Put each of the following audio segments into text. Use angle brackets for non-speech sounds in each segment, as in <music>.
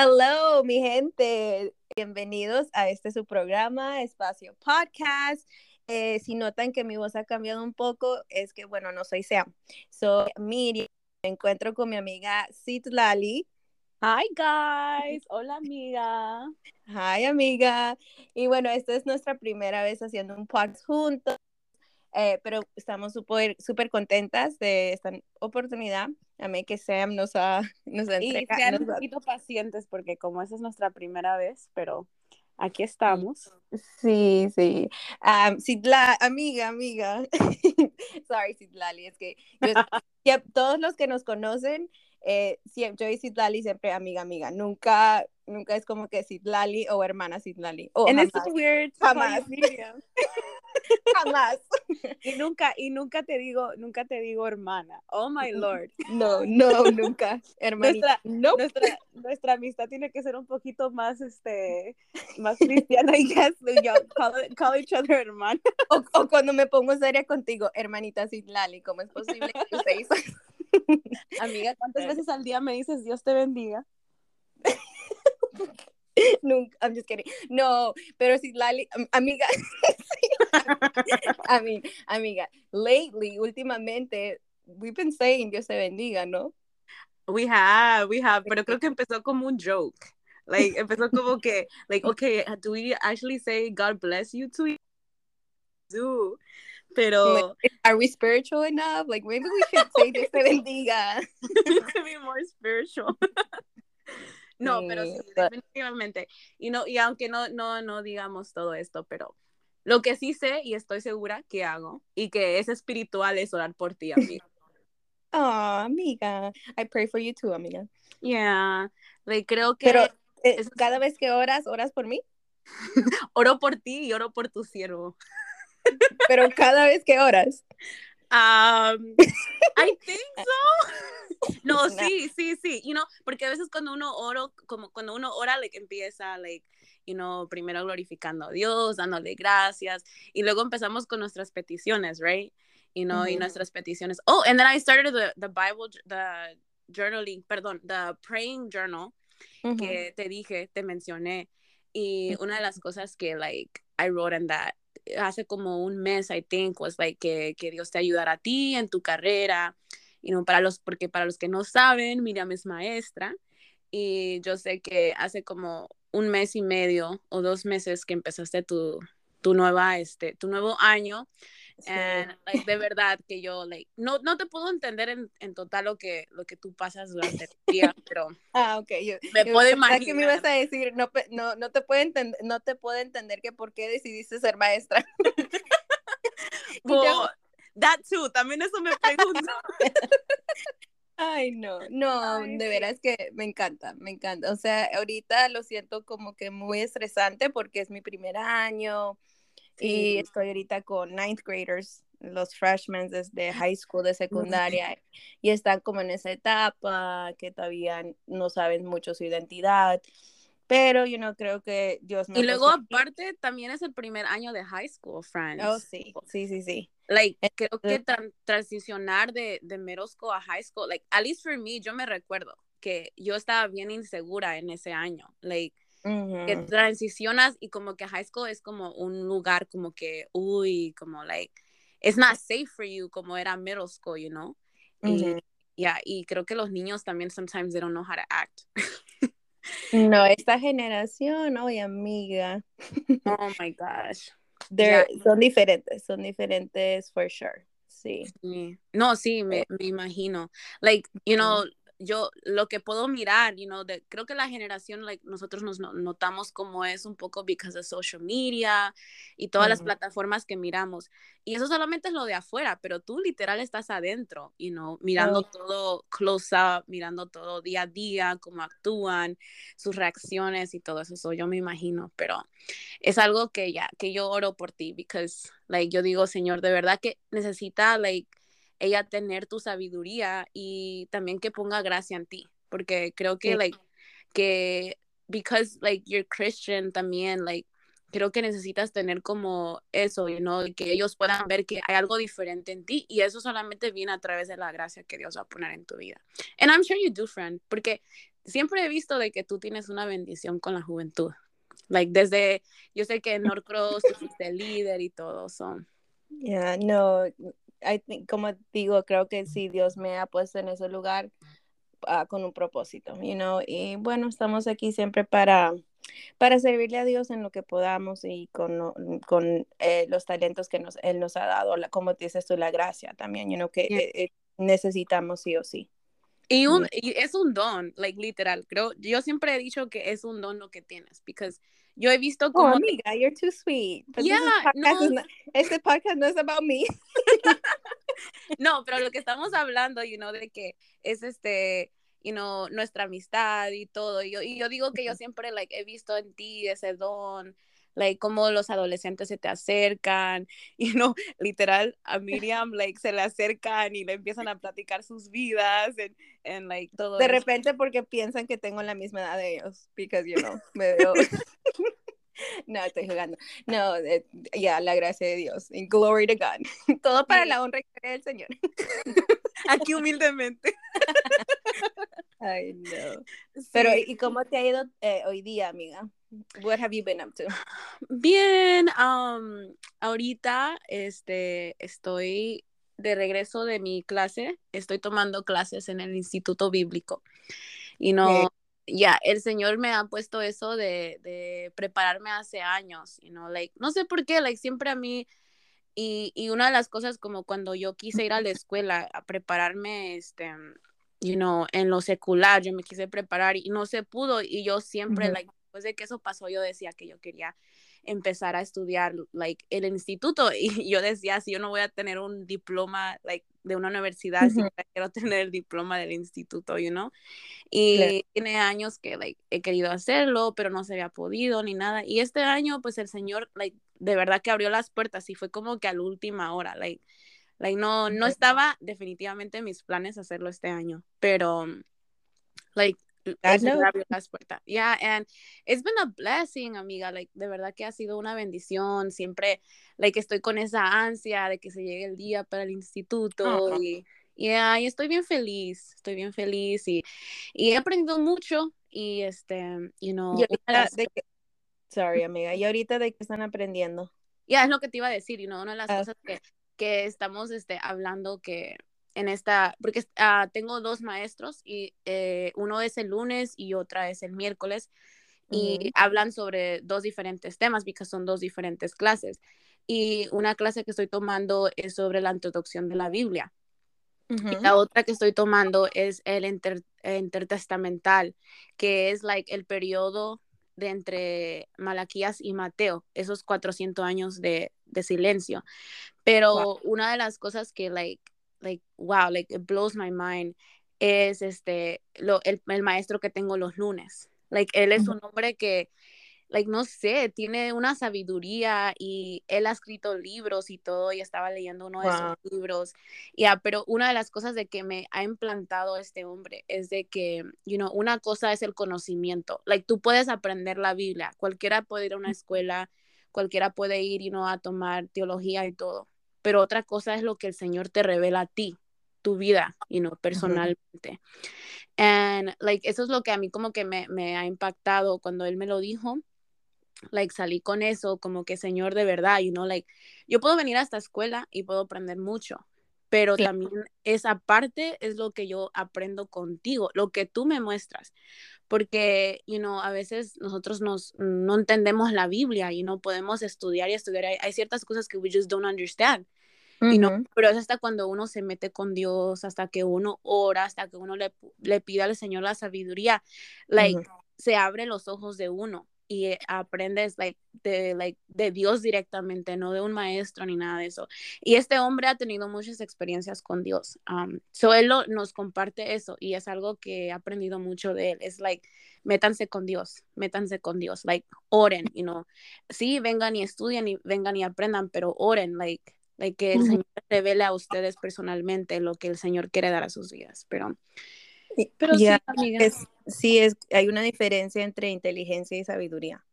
Hello, mi gente. Bienvenidos a este su programa, Espacio Podcast. Eh, si notan que mi voz ha cambiado un poco, es que, bueno, no soy Sam. Soy Miriam. Me encuentro con mi amiga Citlali. Hi, guys. Hola, amiga. Hi, amiga. Y bueno, esta es nuestra primera vez haciendo un podcast juntos. Eh, pero estamos súper super contentas de esta oportunidad. A mí que Sam nos ha, <laughs> nos ha Y entregado. sean nos un poquito pacientes porque como esa es nuestra primera vez, pero aquí estamos. Sí, sí. Am, Citla- amiga, amiga. <laughs> Sorry, Citlali, es que yo, <laughs> todos los que nos conocen, eh, siempre, yo y Citlali siempre amiga, amiga. Nunca, nunca es como que Citlali o hermana Citlali. O And it's jamás, weird Jamás. Jamás. <laughs> Y nunca, y nunca te digo, nunca te digo hermana. Oh my lord. No, no, nunca. <laughs> Hermanita. No. Nuestra, nuestra amistad tiene que ser un poquito más, este, más <laughs> cristiana, I guess. Yo, call, call each other hermana. O, o cuando me pongo seria contigo, hermanita Citlali, ¿cómo es posible que usted hizo? Amiga, ¿cuántas veces al día me dices Dios te bendiga? Nunca, I'm just kidding. No, pero si Lali, am- amiga, <laughs> I mean, amiga, lately, últimamente, we've been saying Dios te bendiga, ¿no? We have, we have, pero creo que empezó como un joke. Like, empezó como que, like, <laughs> okay, do we actually say God bless you to you? Do. Pero Are we spiritual enough? Like, maybe we should say Dios te bendiga. <laughs> to be more spiritual. no, pero sí, definitivamente. Y no, y aunque no, no, no digamos todo esto, pero lo que sí sé y estoy segura que hago y que es espiritual es orar por ti, amiga. <laughs> Oh, amiga, I pray for you too, amiga. Yeah, like, creo que Pero eh, cada vez que oras, oras por mí, <laughs> oro por ti y oro por tu siervo. pero <laughs> cada vez que oras. Um, I think so. No, sí, sí, sí. You know, porque a veces cuando uno oro, como cuando uno ora, like, empieza, like, you know, primero glorificando a Dios, dándole gracias, y luego empezamos con nuestras peticiones, right? You know, y Ujú. nuestras peticiones. Oh, and then I started the, the Bible, the journaling, perdón, the praying journal, que te dije, te mencioné. Y una de las cosas que, like, I wrote in that hace como un mes, I think, was like que, que Dios te ayudara a ti en tu carrera. You know, para los, porque para los que no saben, Miriam es maestra. Y yo sé que hace como un mes y medio o dos meses que empezaste tu, tu nueva, este, tu nuevo año. Sí. And, like, de verdad que yo, like, no, no te puedo entender en, en total lo que, lo que tú pasas durante el día, <laughs> pero Ah, ok. Yo, me yo puedo pensaba que me ibas imaginar. a decir, no, no, no te puedo entender, no te puedo entender que por qué decidiste ser maestra. <laughs> Well, that too, también eso me pregunto. <laughs> Ay, no, no, Ay, de sí. veras que me encanta, me encanta. O sea, ahorita lo siento como que muy estresante porque es mi primer año y estoy ahorita con ninth graders, los freshmen desde high school, de secundaria, y están como en esa etapa que todavía no saben mucho su identidad. Pero yo no creo que Dios me Y luego aparte también es el primer año de high school, friends. Oh, sí, sí, sí, sí. Like, creo que Entonces- tran- transicionar de, de middle school a high school, like, at least for me, yo me recuerdo que yo estaba bien insegura en ese año. Like, que Ujú. transicionas y como que high school es como un lugar como que, uy, como like, it's not safe for you como era middle school, you know? Y, Ujú. yeah, y creo que los niños también sometimes they don't know how to act. <laughs> No, esta generación, oye, amiga. Oh <laughs> my gosh. They're- Son diferentes, son diferentes for sure. Sí. Sí. No, sí, me, me imagino. Like, you know, yo lo que puedo mirar, you know, de, creo que la generación, like, nosotros nos no- notamos como es un poco because of social media y todas las plataformas que miramos. Y eso solamente es lo de afuera, pero tú literal estás adentro, you know, mirando Oh. todo close up, mirando todo día a día, cómo actúan, sus reacciones y todo eso. So, yo me imagino, pero es algo que ya, que yo oro por ti, because, like, yo digo, Señor, de verdad que necesita, like, ella tener tu sabiduría y también que ponga gracia en ti, porque creo que, Sí. like, que, because, like, you're Christian también, like, creo que necesitas tener como eso, you know, que ellos puedan ver que hay algo diferente en ti y eso solamente viene a través de la gracia que Dios va a poner en tu vida. And I'm sure you do, friend, porque siempre he visto de que tú tienes una bendición con la juventud. Like, desde, yo sé que en Norcross tú fuiste líder y todo, son. Yeah, no, I think, como digo, creo que sí, Dios me ha puesto en ese lugar uh, con un propósito, you know, y bueno, estamos aquí siempre para, para servirle a Dios en lo que podamos y con, con eh, los talentos que nos, Él nos ha dado, la, como dices tú, la gracia también, you know, que yeah. eh, necesitamos sí o sí. Y, un, y es un don, like literal, creo, yo siempre he dicho que es un don lo que tienes, because yo he visto como... Oh, amiga, you're too sweet. Yeah, no. Este podcast no es about me. <laughs> no, pero lo que estamos hablando, you know, de que es este, you know, nuestra amistad y todo. Y yo, y yo digo que yo siempre, like, he visto en ti ese don, like, cómo los adolescentes se te acercan, <laughs> y no, literal, a Miriam, like, se le acercan y le empiezan a platicar sus vidas, en, en like, todo De eso. repente porque piensan que tengo la misma edad de ellos, because, you know, me veo... <laughs> no, estoy jugando. No, eh, ya, yeah, la gracia de Dios. And glory to God. <laughs> Todo para la honra y gloria del Señor. Aquí humildemente. Ay, no. Sí. Pero, ¿y cómo te ha ido eh, hoy día, amiga? What have you been up to? Bien, um, ahorita este, estoy de regreso de mi clase. Estoy tomando clases en el Instituto Bíblico. Y no, yeah ya, yeah, el Señor me ha puesto eso de, de prepararme hace años, you know, like, no sé por qué, like, siempre a mí, y, y, una de las cosas como cuando yo quise ir a la escuela a prepararme, este, you know, en lo secular, yo me quise preparar y no se pudo, y yo siempre, uh -huh. like, después de que eso pasó, yo decía que yo quería empezar a estudiar, like, el instituto, <laughs> y yo decía, si yo no voy a tener un diploma, like, de una universidad, uh -huh. si quiero tener el diploma del instituto, you know, y claro. tiene años que, like, he querido hacerlo, pero no se había podido ni nada, y este año, pues, el Señor, like, de verdad que abrió las puertas, y fue como que a la última hora, like, like, no, no estaba definitivamente en mis planes hacerlo este año, pero, like, eso abrió las puertas. Yeah, and it's been a blessing, amiga. Like, de verdad que ha sido una bendición. Siempre, like, estoy con esa ansia de que se llegue el día para el instituto. Uh -huh. Y, yeah, y estoy bien feliz. Estoy bien feliz. Y, y he aprendido mucho. Y, este, you know. Y ahorita de que, sorry, amiga. ¿Y ahorita de qué están aprendiendo? Ya, yeah, es lo que te iba a decir. You know, una de las uh, cosas que, que estamos este, hablando que en esta, porque uh, tengo dos maestros y eh, uno es el lunes y otra es el miércoles y uh -huh. hablan sobre dos diferentes temas porque son dos diferentes clases. Y una clase que estoy tomando es sobre la introducción de la Biblia. Uh -huh. Y la otra que estoy tomando es el inter, intertestamental, que es like el periodo de entre Malaquías y Mateo, esos 400 años de, de silencio. Pero wow. una de las cosas que like like wow like it blows my mind es este lo el, el maestro que tengo los lunes. Like él es un hombre que like no sé tiene una sabiduría y él ha escrito libros y todo y estaba leyendo uno de wow. sus libros. Ya yeah, pero una de las cosas de que me ha implantado este hombre es de que you know una cosa es el conocimiento. Like tú puedes aprender la Biblia. Cualquiera puede ir a una escuela cualquiera puede ir you know, a tomar teología y todo pero otra cosa es lo que el Señor te revela a ti, tu vida, you know, personalmente. Uh -huh. And, like, eso es lo que a mí como que me, me ha impactado cuando Él me lo dijo, like, salí con eso, como que, Señor, de verdad, you know, like, yo puedo venir a esta escuela y puedo aprender mucho, pero también esa parte es lo que yo aprendo contigo, lo que tú me muestras, porque, you know, a veces nosotros nos, no entendemos la Biblia y no podemos estudiar y estudiar, hay, hay, ciertas cosas que we just don't understand, uh -huh. know? pero es hasta cuando uno se mete con Dios, hasta que uno ora, hasta que uno le, le pide al Señor la sabiduría, like, uh -huh. se abren los ojos de uno, y aprendes like, de, like, de Dios directamente, no de un maestro ni nada de eso. Y este hombre ha tenido muchas experiencias con Dios. Um, so él lo, nos comparte eso y es algo que he aprendido mucho de él. Es like, métanse con Dios, métanse con Dios, like, oren, you know. Sí, vengan y estudien y vengan y aprendan, pero oren, like, like que el Señor revele a ustedes personalmente lo que el Señor quiere dar a sus vidas. Pero pero yeah, sí, amiga. Es, sí, es, hay una diferencia entre inteligencia y sabiduría.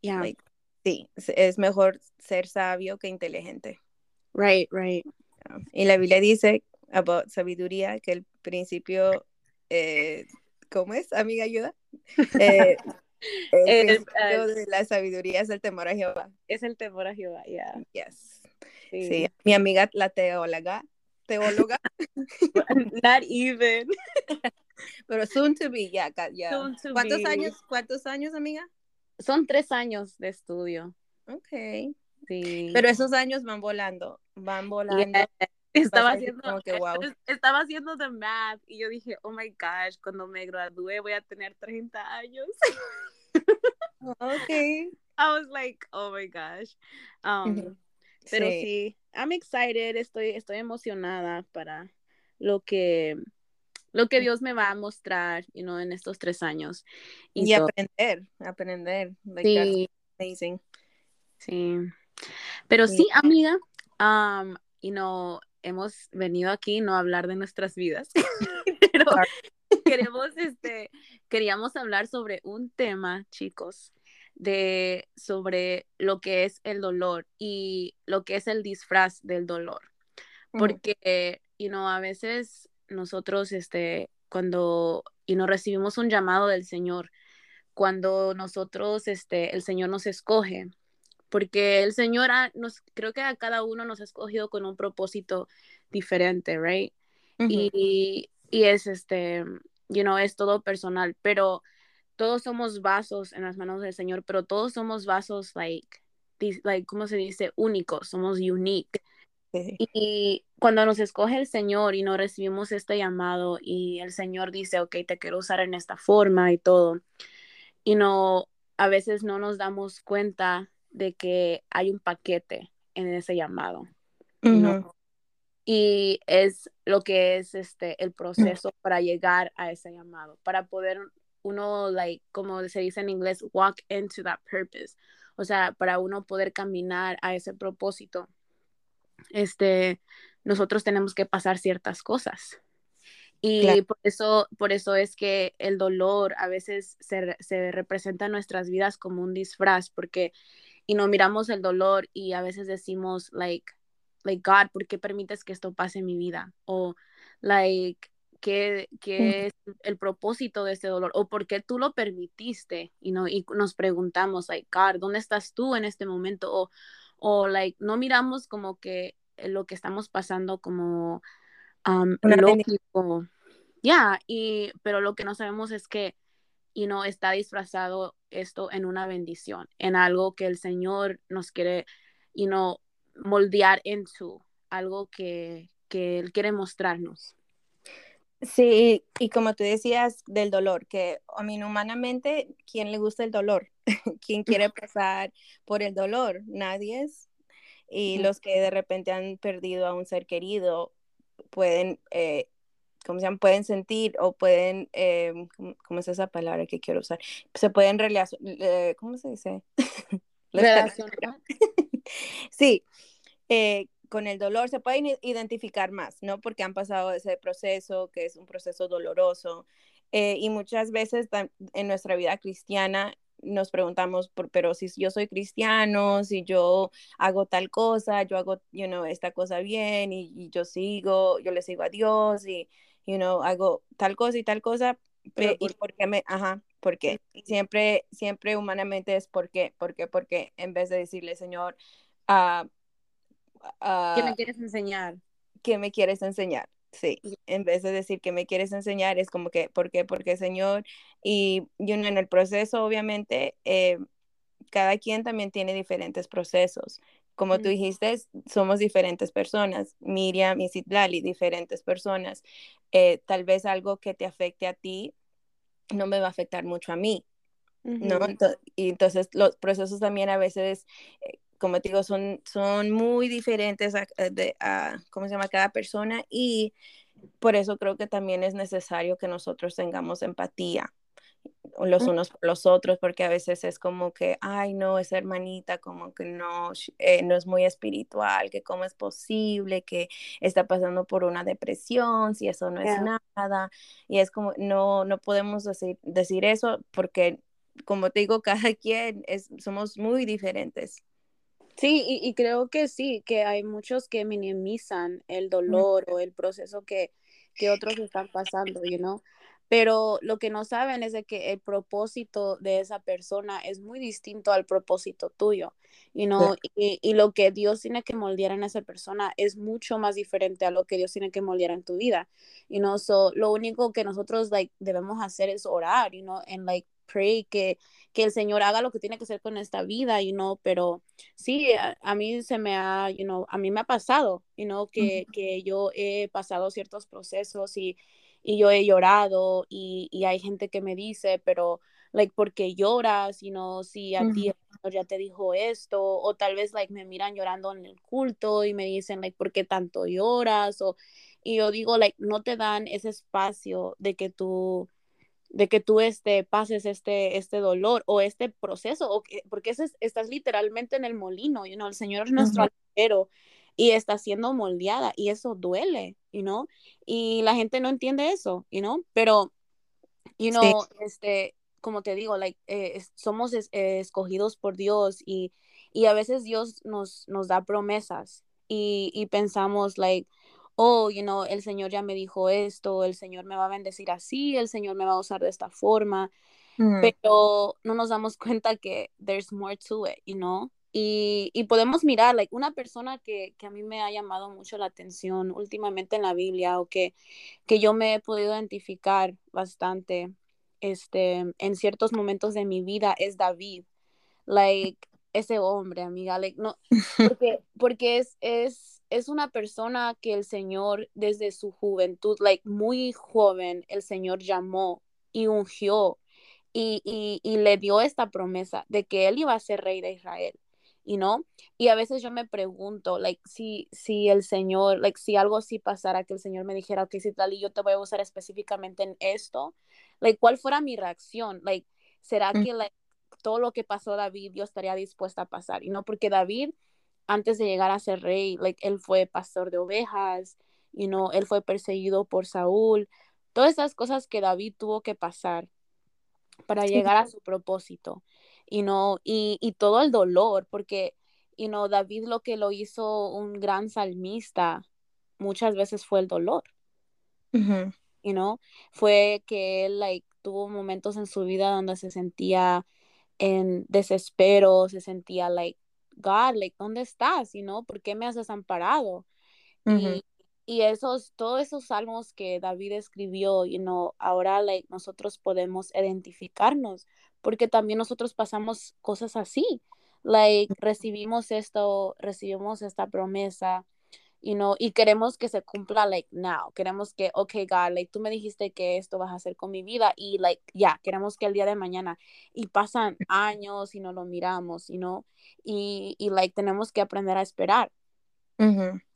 Yeah. Like, sí, es mejor ser sabio que inteligente. Right, right. Y la Biblia dice about sabiduría que el principio eh, ¿cómo es, amiga, ayuda? <laughs> Eh, el principio de la sabiduría es el temor a Jehová. Es el temor a Jehová, ya. Yes. Sí. Mi amiga, la teóloga, teóloga. <laughs> Not even. <laughs> <laughs> Pero soon to be, ya. Yeah, ¿Cuántos años, cuántos años, amiga? Son tres años de estudio. Ok. Sí. Pero esos años van volando, van volando. Estaba haciendo, <laughs> estaba haciendo the math y yo dije, oh my gosh, cuando me gradúe voy a tener 30 años. <laughs> ok. I was like, oh my gosh. Um, pero sí. I'm excited, estoy, estoy emocionada para lo que, lo que Dios me va a mostrar, you know, en estos tres años. Y, aprender, aprender. sí. Amazing. Sí. Pero sí, amiga, um, you know, hemos venido aquí no a hablar de nuestras vidas, <laughs> pero queremos, este, queríamos hablar sobre un tema, chicos, de sobre lo que es el dolor y lo que es el disfraz del dolor. Porque, you know, a veces nosotros, este, cuando, y no recibimos un llamado del Señor, cuando nosotros, este, el Señor nos escoge, porque el Señor nos, creo que a cada uno nos ha escogido con un propósito diferente, right? y, y, es este, you know, es todo personal, pero todos somos vasos en las manos del Señor, pero todos somos vasos, like, like ¿cómo se dice? Únicos, somos unique. Y cuando nos escoge el Señor y no recibimos este llamado y el Señor dice, ok, te quiero usar en esta forma y todo, y no, a veces no nos damos cuenta de que hay un paquete en ese llamado. Y es lo que es este el proceso para llegar a ese llamado, para poder uno, like, como se dice en inglés, walk into that purpose. O sea, para uno poder caminar a ese propósito, este, nosotros tenemos que pasar ciertas cosas. Y por, eso, por eso es que el dolor a veces se, se representa en nuestras vidas como un disfraz, porque y no miramos el dolor y a veces decimos, like, like, God, ¿por qué permites que esto pase en mi vida? O, like, ¿qué, qué es el propósito de este dolor? O ¿por qué tú lo permitiste? Y, no, y nos preguntamos, like, God, ¿dónde estás tú en este momento? O, o like, no miramos como que lo que estamos pasando como um, lógico. Ya, y, pero lo que no sabemos es que, y no está disfrazado esto en una bendición, en algo que el Señor nos quiere, y no moldear en su algo que, que Él quiere mostrarnos. Sí, y como tú decías del dolor, que a mí humanamente, ¿quién le gusta el dolor? <laughs> ¿Quién quiere pasar por el dolor? Nadie es. Y los que de repente han perdido a un ser querido pueden eh, ¿cómo se llama? Pueden sentir o pueden, eh, ¿cómo, es esa palabra que quiero usar? Se pueden relacionar, ¿cómo se dice? <laughs> Relacionar. <laughs> sí, eh, con el dolor se pueden identificar más, ¿no? Porque han pasado ese proceso, que es un proceso doloroso. Eh, y muchas veces en nuestra vida cristiana nos preguntamos, por, pero si yo soy cristiano, si yo hago tal cosa, yo hago, you know, esta cosa bien y, y yo sigo, yo le sigo a Dios y, you know, hago tal cosa y tal cosa, pero y porque me, ajá, porque siempre, siempre humanamente es porque, porque, porque, en vez de decirle, Señor, uh, ¿qué me quieres enseñar? ¿Qué me quieres enseñar? Sí, en vez de decir que me quieres enseñar, es como que, ¿por qué? Porque Señor, y, en el proceso, obviamente, eh, cada quien también tiene diferentes procesos como tú dijiste, somos diferentes personas, Miriam y Citlali, diferentes personas. Eh, tal vez algo que te afecte a ti no me va a afectar mucho a mí, ¿no? y entonces los procesos también a veces, eh, como te digo, son, son muy diferentes a, eh, de, ¿cómo se llama?, cada persona y por eso creo que también es necesario que nosotros tengamos empatía los unos por los otros, porque a veces es como que, ay, no, esa hermanita como que no, eh, no es muy espiritual, que cómo es posible que está pasando por una depresión, si eso no es nada, y es como, no, no podemos decir, decir eso porque, como te digo, <laughs> cada quien es, somos muy diferentes. Sí, y, creo que sí, que hay muchos que minimizan el dolor o el proceso que, que otros están pasando, you know? pero lo que no saben es de que el propósito de esa persona es muy distinto al propósito tuyo, you know? y, y, lo que Dios tiene que moldear en esa persona es mucho más diferente a lo que Dios tiene que moldear en tu vida, you know? so, lo único que nosotros like, debemos hacer es orar, you know? and like pray que, que el Señor haga lo que tiene que hacer con esta vida, you know, pero sí, a, mí se me ha, you know, a mí me ha pasado, you know, que, que yo he pasado ciertos procesos y y yo he llorado y, y, hay gente que me dice, pero, like, ¿por qué lloras? Y no, si a ti ya te dijo esto, o tal vez, like, me miran llorando en el culto y me dicen, like, ¿por qué tanto lloras? O, y yo digo, like, no te dan ese espacio de que tú de que tú este, pases este, este dolor o este proceso, o que, porque ese estás literalmente en el molino, you know, el Señor es nuestro uh y está siendo moldeada y eso duele, you know, y la gente no entiende eso, you know, pero, you know, este, como te digo, like, eh, somos escogidos por Dios y, y a veces Dios nos, nos da promesas y, y pensamos, like, oh, you know, el Señor ya me dijo esto, el Señor me va a bendecir así, el Señor me va a usar de esta forma, pero no nos damos <laughs> cuenta que there's more to it, you know, y, y, podemos mirar, like, una persona que, que, a mí me ha llamado mucho la atención últimamente en la Biblia o que, que yo me he podido identificar bastante este, en ciertos momentos de mi vida es David. Like, ese hombre, amiga, like, no, <laughs> porque, porque es, es, es una persona que el Señor desde su juventud, like, muy joven, el Señor llamó y ungió y, y, y le dio esta promesa de que él iba a ser rey de Israel y no y a veces yo me pregunto like si si el señor like si algo así pasara que el señor me dijera ok si tal y yo te voy a usar específicamente en esto like cuál fuera mi reacción like será mm. que like, todo lo que pasó David yo estaría dispuesta a pasar y no porque David antes de llegar a ser rey like él fue pastor de ovejas y no él fue perseguido por Saúl todas esas cosas que David tuvo que pasar para llegar a su propósito y no y, y, todo el dolor, porque you know, David lo que lo hizo un gran salmista muchas veces fue el dolor. you know? Fue que él like, tuvo momentos en su vida donde se sentía en desespero, se sentía like, God, like, ¿dónde estás? You know? ¿Por qué me has desamparado? Y y esos, todos esos salmos que David escribió, you know, ahora like, nosotros podemos identificarnos, porque también nosotros pasamos cosas así, like, recibimos esto, recibimos esta promesa, you know, y queremos que se cumpla, like, now, queremos que, ok, God, like, tú me dijiste que esto vas a hacer con mi vida, y, like, ya, queremos que el día de mañana, y pasan <laughs> años y no lo miramos, you know, y, y like, tenemos que aprender a esperar.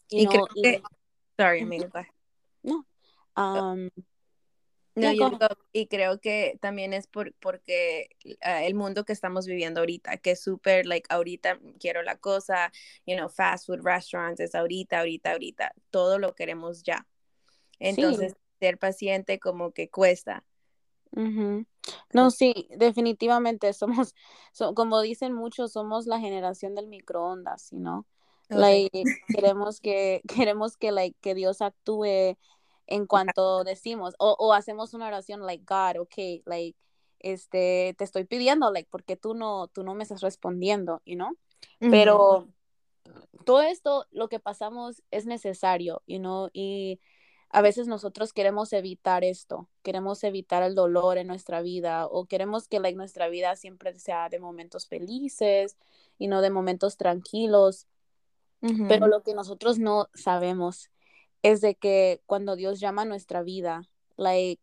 y, creo que Sorry, amiga. No. Um, no, yo y creo que también es por, porque ah, el mundo que estamos viviendo ahorita, que es súper, like, ahorita quiero la cosa, you know, fast food restaurants, es ahorita, ahorita, ahorita, todo lo queremos ya. Entonces, ser paciente como que cuesta. No, sí, definitivamente somos, <laughs> como dicen muchos, somos la generación del microondas, ¿no? Like, queremos que, <laughs> queremos que, like, que Dios actúe en cuanto decimos, o, o, hacemos una oración, like, God, okay, like, este, te estoy pidiendo, like, porque tú no, tú no me estás respondiendo, you know? Pero todo esto, lo que pasamos es necesario, you know, y a veces nosotros queremos evitar esto, queremos evitar el dolor en nuestra vida, o queremos que, like, nuestra vida siempre sea de momentos felices, y no de momentos tranquilos, pero lo que nosotros no sabemos es de que cuando Dios llama a nuestra vida, like,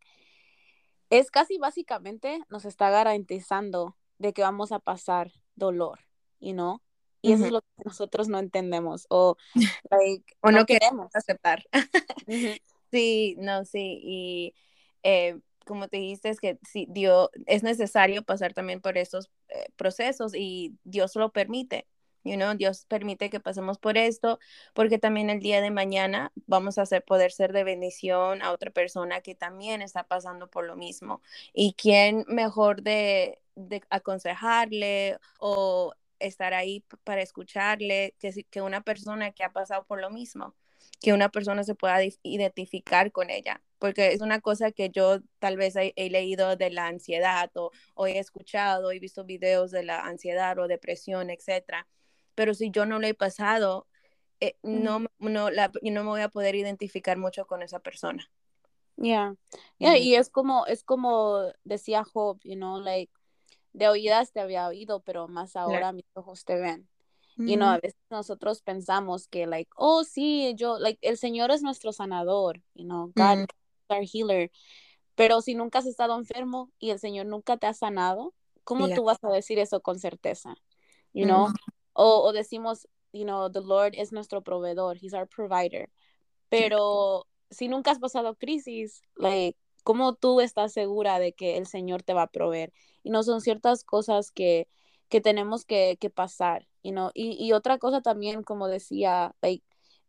es casi básicamente nos está garantizando de que vamos a pasar dolor, you know? Y eso es lo que nosotros no entendemos o, <laughs> like, o no, queremos aceptar. <laughs> Sí, no, sí. Y eh, como te dijiste, es que sí, Dios, es necesario pasar también por esos eh, procesos y Dios lo permite. You know, Dios permite que pasemos por esto, porque también el día de mañana vamos a hacer, poder ser de bendición a otra persona que también está pasando por lo mismo. Y quién mejor de, de aconsejarle o estar ahí para escucharle, que, que una persona que ha pasado por lo mismo, que una persona se pueda identificar con ella, porque es una cosa que yo tal vez he, leído de la ansiedad o, o, he escuchado, he visto videos de la ansiedad o depresión, etcétera, pero si yo no lo he pasado, eh, no, no, la, no me voy a poder identificar mucho con esa persona. Yeah, yeah, y es como, es como decía Job, you know, like, de oídas te había oído, pero más ahora mis ojos te ven. Y no, a veces nosotros pensamos que, like, oh, sí, yo, like, el Señor es nuestro sanador, you know, God is our healer. Pero si nunca has estado enfermo y el Señor nunca te ha sanado, ¿cómo tú vas a decir eso con certeza? You know, o, o, decimos, you know, the Lord es nuestro proveedor, He's our provider. Pero si nunca has pasado crisis, like, ¿cómo tú estás segura de que el Señor te va a proveer? Y no son ciertas cosas que, que tenemos que, que pasar, you know? y, y, otra cosa también, como decía, like,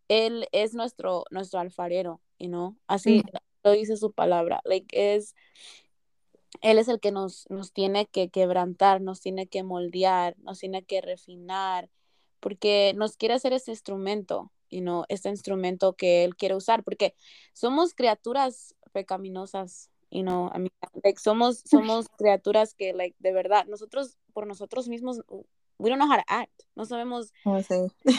Él es nuestro, nuestro alfarero, you know? así lo dice su palabra, like, es, Él es el que nos, nos tiene que quebrantar, nos tiene que moldear, nos tiene que refinar, porque nos quiere hacer ese instrumento, you know, este instrumento que Él quiere usar, porque somos criaturas pecaminosas, you know, I mean, like, somos, somos <laughs> criaturas que, like, de verdad, nosotros, por nosotros mismos, we don't know how to act, no sabemos oh,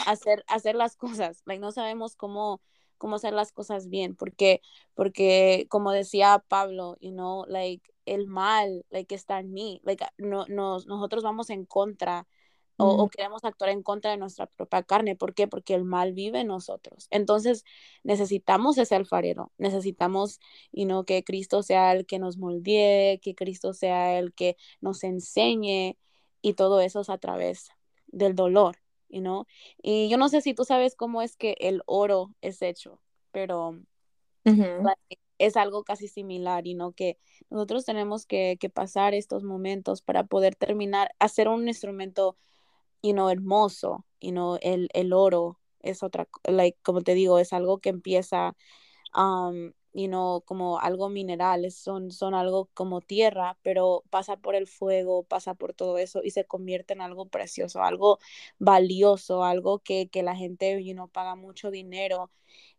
hacer, hacer las cosas, like, no sabemos cómo, cómo hacer las cosas bien, porque, porque, como decía Pablo, you know, like, el mal, like, está en mí, like, no, nos, nosotros vamos en contra o, queremos actuar en contra de nuestra propia carne. ¿Por qué? Porque el mal vive en nosotros. Entonces necesitamos ese alfarero, necesitamos y no que Cristo sea el que nos moldee, que Cristo sea el que nos enseñe y todo eso es a través del dolor, you know? Y yo no sé si tú sabes cómo es que el oro es hecho, pero es algo casi similar y no que nosotros tenemos que, que pasar estos momentos para poder terminar, hacer un instrumento you know, hermoso, you know, el, el oro es otra, like, como te digo, es algo que empieza, um, you know, como algo mineral, son, son algo como tierra, pero pasa por el fuego, pasa por todo eso y se convierte en algo precioso, algo valioso, algo que, que la gente, you know, paga mucho dinero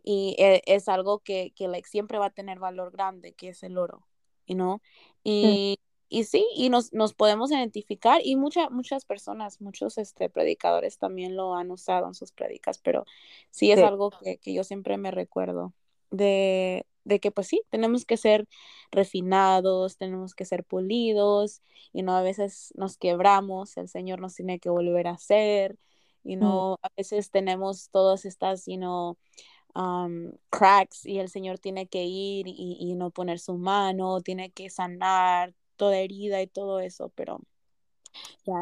y e, es, algo que, que like, siempre va a tener valor grande, que es el oro, you know, y, y sí, y nos, nos podemos identificar y muchas muchas personas, muchos este, predicadores también lo han usado en sus predicas, pero sí es algo que, que, yo siempre me recuerdo de, de, que pues sí, tenemos que ser refinados, tenemos que ser pulidos y no a veces nos quebramos, el Señor nos tiene que volver a hacer y no a veces tenemos todas estas, you know, um, cracks y el Señor tiene que ir y, y no poner su mano, tiene que sanar toda herida y todo eso, pero...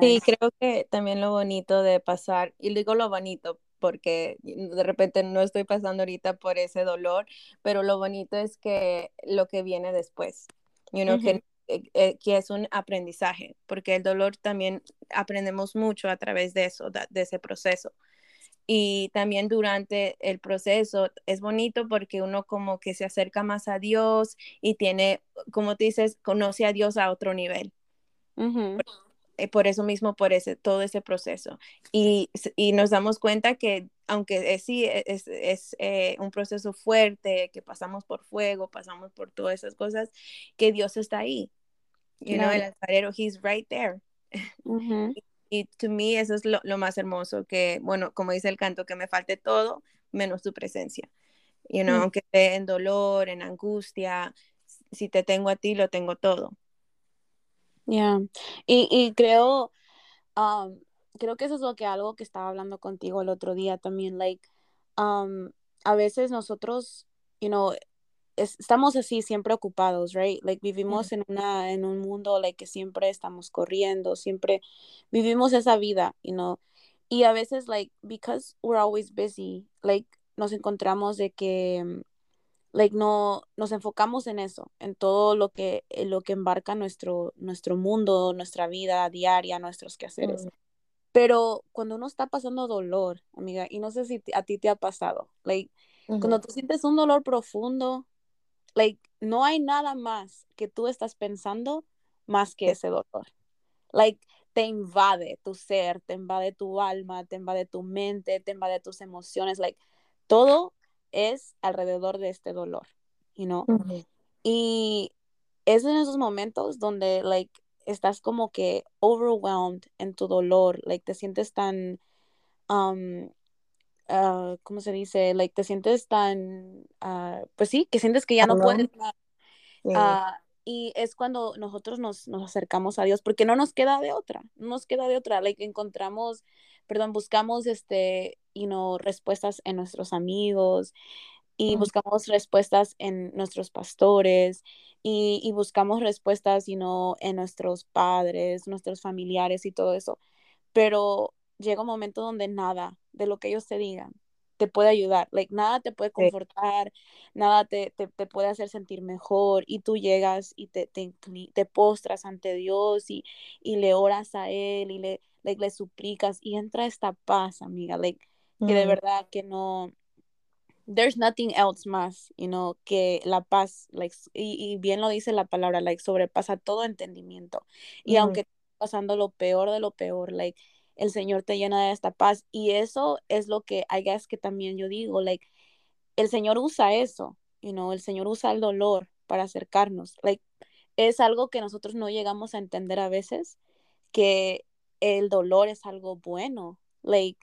Sí, creo que también lo bonito de pasar, y digo lo bonito porque de repente no estoy pasando ahorita por ese dolor, pero lo bonito es que lo que viene después, you know, que, eh, eh, que, es un aprendizaje, porque el dolor también aprendemos mucho a través de eso, de ese proceso y también durante el proceso es bonito porque uno como que se acerca más a Dios y tiene, como te dices, conoce a Dios a otro nivel. Eh, por, eso mismo, por ese, todo ese proceso. Y, y nos damos cuenta que aunque sí e, es, es eh, un proceso fuerte, que pasamos por fuego, pasamos por todas esas cosas, que Dios está ahí. You know, el alfarero, he's right there. <laughs> Y to me eso es lo, más hermoso, que, bueno, como dice el canto, que me falte todo menos tu presencia. You know, mm. aunque esté en dolor, en angustia, si te tengo a ti, lo tengo todo. Ya, y, y, creo, um, creo que eso es lo que algo que estaba hablando contigo el otro día también, like, um, a veces nosotros, you know, estamos así siempre ocupados, right? Like vivimos en una en un mundo like que siempre estamos corriendo, siempre vivimos esa vida, you know. Y a veces like because we're always busy, like nos encontramos de que mm, like no nos enfocamos en eso, en todo lo que lo que embarca nuestro nuestro mundo, nuestra vida diaria, nuestros quehaceres. Pero cuando uno está pasando dolor, amiga, y no sé si a ti te ha pasado, like cuando tú sientes un dolor profundo, like, no hay nada más que tú estás pensando más que ese dolor. Like, te invade tu ser, te invade tu alma, te invade tu mente, te invade tus emociones, like todo es alrededor de este dolor, you know? Y es en esos momentos donde like estás como que overwhelmed en tu dolor, like te sientes tan um, uh, ¿cómo se dice? Like te sientes tan uh, pues sí, que sientes que ya no puedes uh, y es cuando nosotros nos, nos, acercamos a Dios, porque no nos queda de otra, no nos queda de otra, like encontramos, perdón, buscamos este, you know, respuestas en nuestros amigos y buscamos respuestas en nuestros pastores y, y, buscamos respuestas, you know, en nuestros padres, nuestros familiares y todo eso, pero llega un momento donde nada de lo que ellos te digan te puede ayudar, like, nada te puede confortar, nada te, te, te, puede hacer sentir mejor y tú llegas y te, te, te postras ante Dios y, y, le oras a Él y le, like, le suplicas y entra esta paz, amiga, like, que de verdad que no, there's nothing else más, you know, que la paz, like, y, y bien lo dice la palabra, like, sobrepasa todo entendimiento. Y aunque pasando lo peor de lo peor, like, el Señor te llena de esta paz. Y eso es lo que, I guess, que también yo digo, like, el Señor usa eso, you know, el Señor usa el dolor para acercarnos. Like, es algo que nosotros no llegamos a entender a veces, que el dolor es algo bueno, like,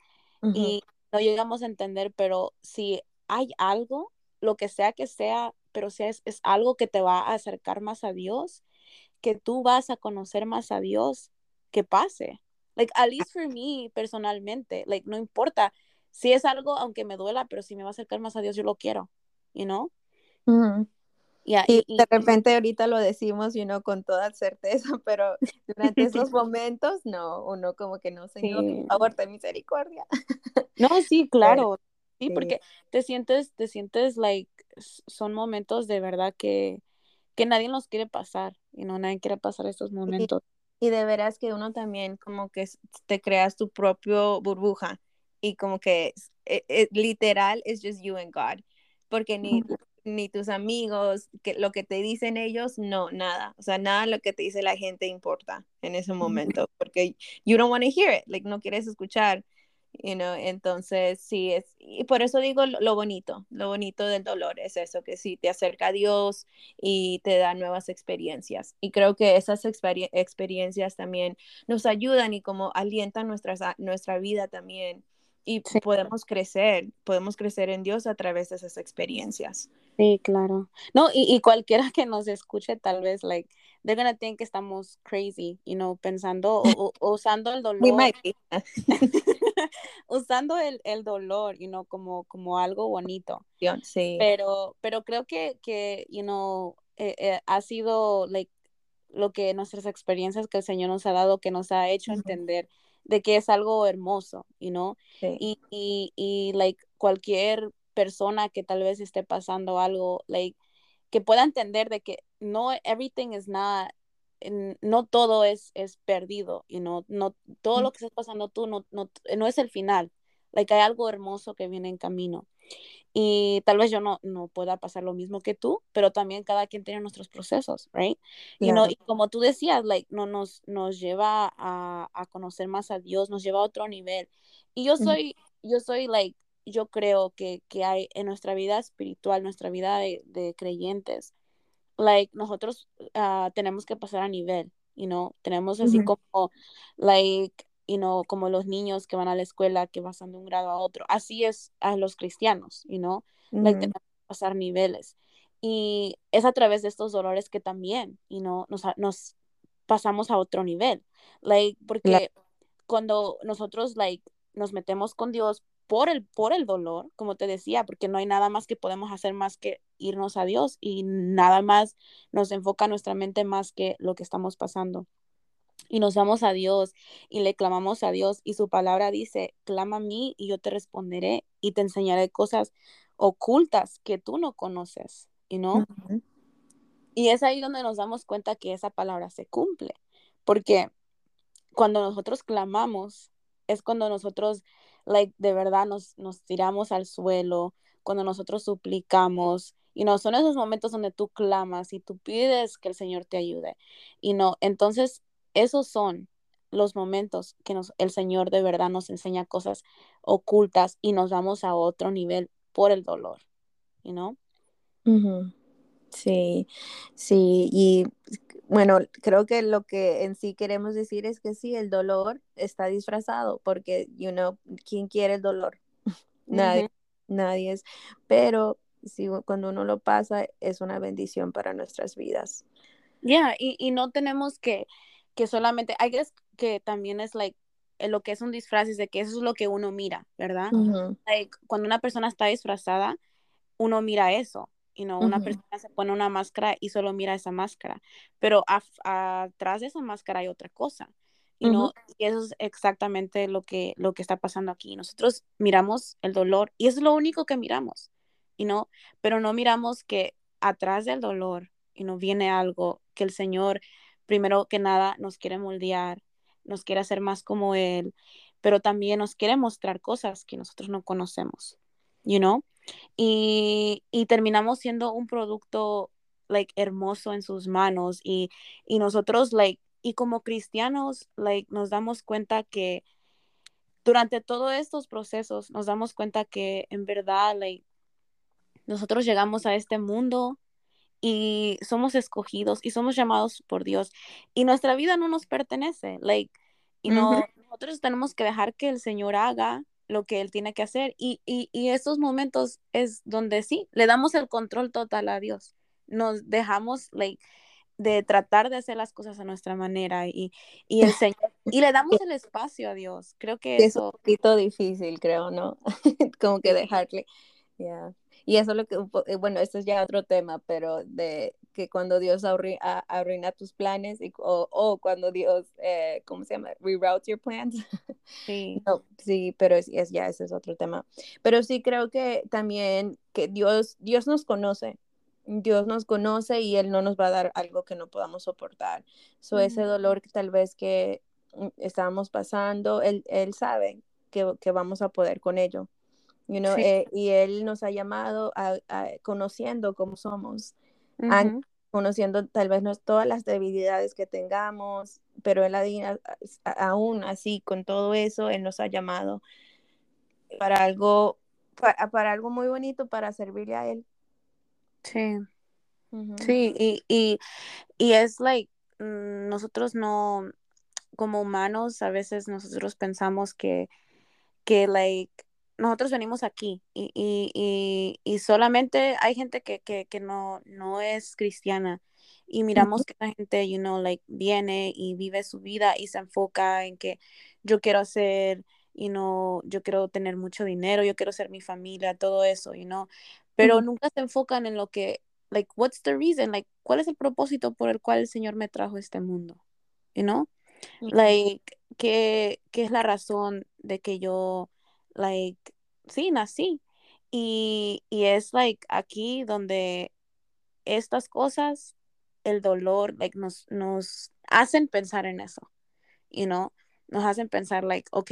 y no llegamos a entender, pero si hay algo, lo que sea que sea, pero si es, es algo que te va a acercar más a Dios, que tú vas a conocer más a Dios, que pase. Like, at least for me, personalmente, like, no importa. Si es algo, aunque me duela, pero si me va a acercar más a Dios, yo lo quiero, you know? y, de repente ahorita lo decimos, you know, con toda certeza, <laughs> pero durante esos <laughs> momentos, no, uno como que no, Señor, sí. por favor, ten misericordia. <laughs> No, sí, claro. sí, porque te sientes, te sientes, like, son momentos de verdad que, que nadie nos quiere pasar, y no nadie quiere pasar estos momentos y de veras que uno también como que te creas tu propio burbuja y como que es, e, literal es just you and God, porque ni, ni tus amigos, que lo que te dicen ellos, no, nada, o sea, nada lo que te dice la gente importa en ese momento, porque you don't want to hear it, like no quieres escuchar you know, entonces sí es, y por eso digo lo, bonito, lo bonito del dolor es eso, que sí te acerca a Dios y te da nuevas experiencias. Y creo que esas experiencias también nos ayudan y como alientan nuestras, nuestra vida también. Y podemos crecer, podemos crecer en Dios a través de esas experiencias. Sí, claro. No, y, y cualquiera que nos escuche tal vez, like, they're gonna think que estamos crazy, you know, pensando <laughs> o, o usando el dolor. <laughs> usando el, el, dolor, you know, como, como algo bonito. Sí. Pero, pero creo que, que you know, eh, eh, ha sido, like, lo que nuestras experiencias que el Señor nos ha dado, que nos ha hecho entender de que es algo hermoso, you know, sí. y, y, y, like, cualquier persona que tal vez esté pasando algo, like, que pueda entender de que no everything is not no todo es, es perdido, y no, no, todo lo que estás pasando tú no, no, no es el final, like hay algo hermoso que viene en camino. Y tal vez yo no, no pueda pasar lo mismo que tú, pero también cada quien tiene nuestros procesos, right? Claro. You know, y como tú decías, like, no, nos, nos lleva a, a, conocer más a Dios, nos lleva a otro nivel. Y yo soy, mm. yo soy, like, yo creo que, que hay en nuestra vida espiritual, nuestra vida de, de creyentes, like, nosotros uh, tenemos que pasar a nivel, you know, tenemos así uh -huh. como, like, you know, como los niños que van a la escuela, que pasan de un grado a otro, así es a los cristianos, you know, uh -huh. like, tenemos que pasar niveles. Y es a través de estos dolores que también, you know, nos, nos pasamos a otro nivel, like, porque La cuando nosotros, like, nos metemos con Dios por el, por el dolor, como te decía, porque no hay nada más que podemos hacer más que irnos a Dios y nada más nos enfoca nuestra mente más que lo que estamos pasando. Y nos vamos a Dios y le clamamos a Dios y su palabra dice, clama a mí y yo te responderé y te enseñaré cosas ocultas que tú no conoces, ¿y no? Uh -huh. Y es ahí donde nos damos cuenta que esa palabra se cumple, porque cuando nosotros clamamos es cuando nosotros like, de verdad nos, nos tiramos al suelo, cuando nosotros suplicamos, y no, son esos momentos donde tú clamas y tú pides que el Señor te ayude. Y no, entonces, esos son los momentos que nos, el Señor de verdad nos enseña cosas ocultas y nos vamos a otro nivel por el dolor, you know? Sí, sí, y bueno, creo que lo que en sí queremos decir es que sí, el dolor está disfrazado, porque, you know, ¿quién quiere el dolor? <laughs> nadie, nadie es, pero sí, cuando uno lo pasa es una bendición para nuestras vidas. Ya, y, y no tenemos que, que solamente, guess que también es like, eh, lo que es un disfraz es de que eso es lo que uno mira, ¿verdad? like, cuando una persona está disfrazada, uno mira eso, y no una persona se pone una máscara y solo mira esa máscara, pero atrás de esa máscara hay otra cosa. Y, no, y eso es exactamente lo que, lo que está pasando aquí. Nosotros miramos el dolor y es lo único que miramos, y no, pero no miramos que atrás del dolor y no viene algo que el Señor, primero que nada, nos quiere moldear, nos quiere hacer más como Él, pero también nos quiere mostrar cosas que nosotros no conocemos, you know? Y, y terminamos siendo un producto, like, hermoso en sus manos y, y nosotros, like, y como cristianos, like, nos damos cuenta que durante todos estos procesos nos damos cuenta que en verdad, like, nosotros llegamos a este mundo y somos escogidos y somos llamados por Dios y nuestra vida no nos pertenece, like, y no, nosotros tenemos que dejar que el Señor haga lo que Él tiene que hacer y, y, y estos momentos es donde sí, le damos el control total a Dios, nos dejamos, like, de tratar de hacer las cosas a nuestra manera y, y el Señor, <laughs> y le damos el espacio a Dios, creo que eso... Es un poquito difícil, creo, ¿no? <laughs> Como que dejarle, ya. Y eso es lo que, eh, bueno, esto es ya otro tema, pero de que cuando Dios arruina, tus planes y, o, cuando Dios, eh, ¿cómo se llama? Reroute your plans. <laughs> Sí. no, sí, pero es, es, ya ese es otro tema. Pero sí creo que también que Dios, Dios nos conoce. Dios nos conoce y Él no nos va a dar algo que no podamos soportar. So, ese dolor que tal vez que mm, estábamos pasando, Él, él sabe que, que vamos a poder con ello. You know, eh, y Él nos ha llamado a, conociendo cómo somos, conociendo tal vez no todas las debilidades que tengamos, pero Él aún así, con todo eso, Él nos ha llamado para algo, para, algo muy bonito, para servirle a Él. Sí. Sí, y, y, y es like, mm, nosotros no, como humanos, a veces nosotros pensamos que, que like, nosotros venimos aquí y, y, y, solamente hay gente que, que, que, no, no es cristiana y miramos que la gente, you know, like, viene y vive su vida y se enfoca en que yo quiero hacer, you know, yo quiero tener mucho dinero, yo quiero ser mi familia, todo eso, you know, pero nunca se enfocan en lo que, like, what's the reason, like, cuál es el propósito por el cual el Señor me trajo a este mundo, you know, like, ¿qué, qué es la razón de que yo like, sí, nací. Y, y es, like, aquí donde estas cosas, el dolor, like, nos, nos hacen pensar en eso, you know, nos hacen pensar, like, ok,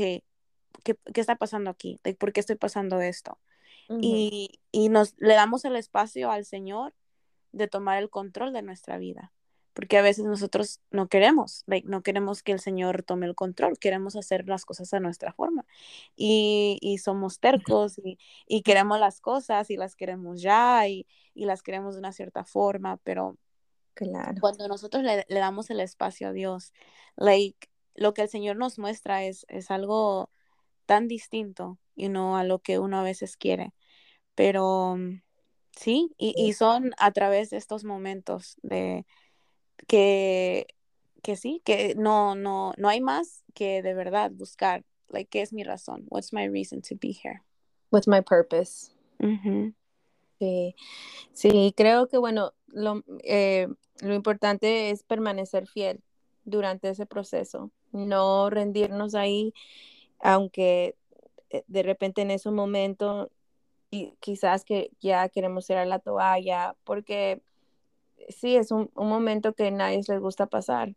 ¿qué, qué está pasando aquí? Like, ¿por qué estoy pasando esto? y, y nos le damos el espacio al Señor de tomar el control de nuestra vida porque a veces nosotros no queremos, no queremos que el Señor tome el control, queremos hacer las cosas a nuestra forma. Y, y somos tercos y, y, queremos las cosas y las queremos ya y, y, las queremos de una cierta forma, pero claro. cuando nosotros le, le damos el espacio a Dios, like, lo que el Señor nos muestra es, es algo tan distinto you know, a lo que uno a veces quiere, pero sí, y, y son a través de estos momentos de que, que sí, que no, no, no hay más que de verdad buscar, like, ¿qué es mi razón? What's my reason to be here? What's my purpose? Sí, sí, creo que bueno, lo, eh, lo importante es permanecer fiel durante ese proceso, no rendirnos ahí, aunque eh, de repente en ese momento y quizás que ya queremos ir a la toalla, porque sí, es un, momento que a nadie les gusta pasar.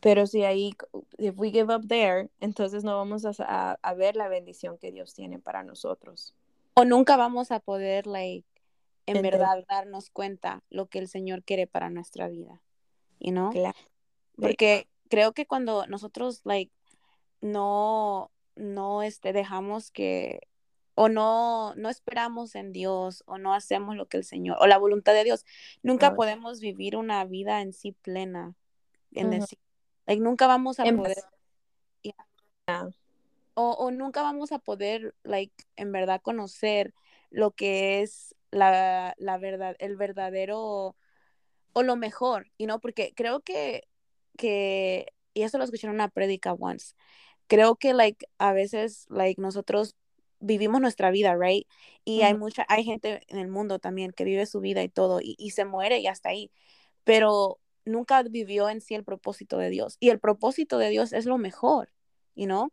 Pero si ahí, if we give up there, entonces no vamos a, a, ver la bendición que Dios tiene para nosotros. O nunca vamos a poder, like, en verdad darnos cuenta lo que el Señor quiere para nuestra vida. You know? Porque creo que cuando nosotros, like, no, no, este, dejamos que, o no, no esperamos en Dios, o no hacemos lo que el Señor, o la voluntad de Dios, nunca podemos vivir una vida en sí plena, en decir, like, nunca vamos a poder, o, o, nunca vamos a poder, like, en verdad conocer lo que es la, la verdad, el verdadero, o lo mejor, y no, porque creo que, que, y eso lo escuché en una prédica once, creo que, like, a veces, like, nosotros vivimos nuestra vida, right? Y hay mucha, hay gente en el mundo también que vive su vida y todo, y, y se muere y hasta ahí, pero nunca vivió en sí el propósito de Dios. Y el propósito de Dios es lo mejor, you know?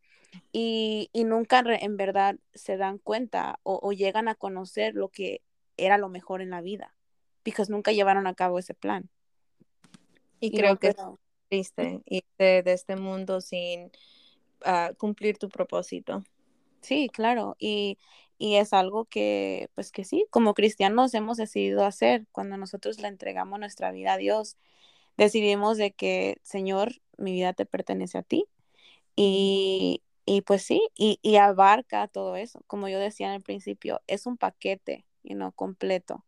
Y, y nunca en verdad se dan cuenta o, o, llegan a conocer lo que era lo mejor en la vida, porque nunca llevaron a cabo ese plan. Y, creo que es triste irte de este mundo sin uh, cumplir tu propósito. Sí, claro, y, y es algo que, pues que sí, como cristianos hemos decidido hacer cuando nosotros le entregamos nuestra vida a Dios. Decidimos de que, Señor, mi vida te pertenece a ti. Y, y pues sí, y, y, abarca todo eso. Como yo decía en el principio, es un paquete, y no completo.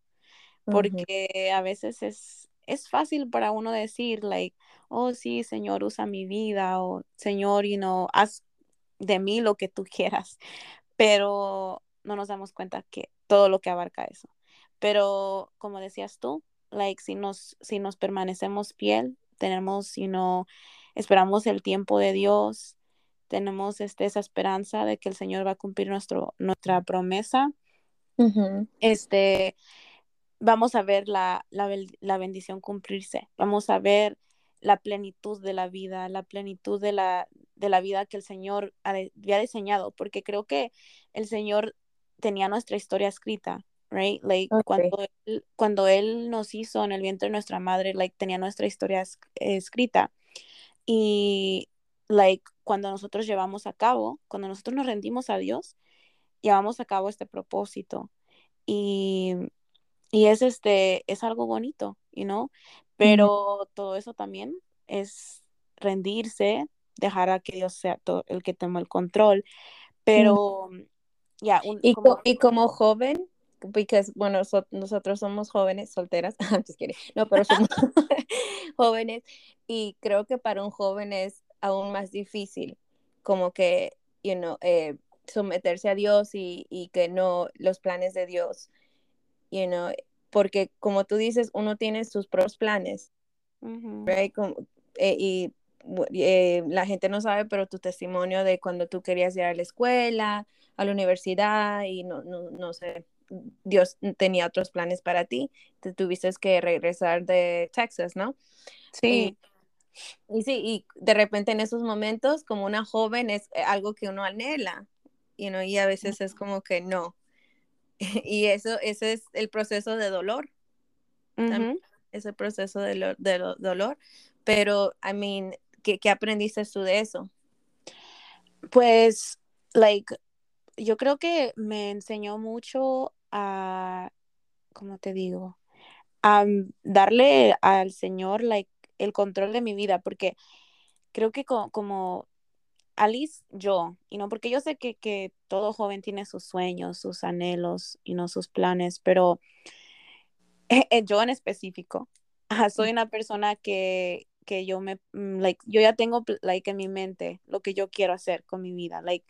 Porque a veces es, es fácil para uno decir, like, oh sí, Señor, usa mi vida, o Señor, you know, haz de mí lo que tú quieras. Pero no nos damos cuenta que todo lo que abarca eso. Pero como decías tú, like, si nos, si nos permanecemos fiel, tenemos, you know, esperamos el tiempo de Dios, tenemos este, esa esperanza de que el Señor va a cumplir nuestro, nuestra promesa. Este, vamos a ver la, la, bendición cumplirse, vamos a ver la plenitud de la vida, la plenitud de la, de la vida que el Señor había diseñado, porque creo que el Señor tenía nuestra historia escrita, right? Like cuando, él, cuando Él nos hizo en el vientre de nuestra madre, like tenía nuestra historia escrita. Y like cuando nosotros llevamos a cabo, cuando nosotros nos rendimos a Dios, llevamos a cabo este propósito. Y, y es este, es algo bonito, you know? Pero todo eso también es rendirse, dejar a que Dios sea todo el que toma el control. Pero ya, y, y como joven, porque bueno, nosotros somos jóvenes, solteras, <laughs> no, pero somos <laughs> jóvenes y creo que para un joven es aún más difícil como que, you know, eh, someterse a Dios y, y, que no los planes de Dios, you know, porque como tú dices, uno tiene sus propios planes, right? Eh, y eh, la gente no sabe, pero tu testimonio de cuando tú querías ir a la escuela, a la universidad y no, no, no sé, Dios tenía otros planes para ti, te tuviste que regresar de Texas, ¿no? Sí. Y, sí, y de repente en esos momentos, como una joven, es eh, algo que uno anhela, you know, y a veces es como que no. <laughs> y eso, ese es el proceso de dolor. Ese proceso de, de, dolor. Pero, I mean, ¿qué, ¿qué aprendiste tú de eso? Pues, like, yo creo que me enseñó mucho a, ¿cómo te digo? A darle al Señor like, el control de mi vida, porque creo que como Alice, yo, y no porque yo sé que, que, todo joven tiene sus sueños, sus anhelos y no sus planes, pero <laughs> yo en específico, soy una persona que, que yo me, mm, like, yo ya tengo, like, en mi mente lo que yo quiero hacer con mi vida, like,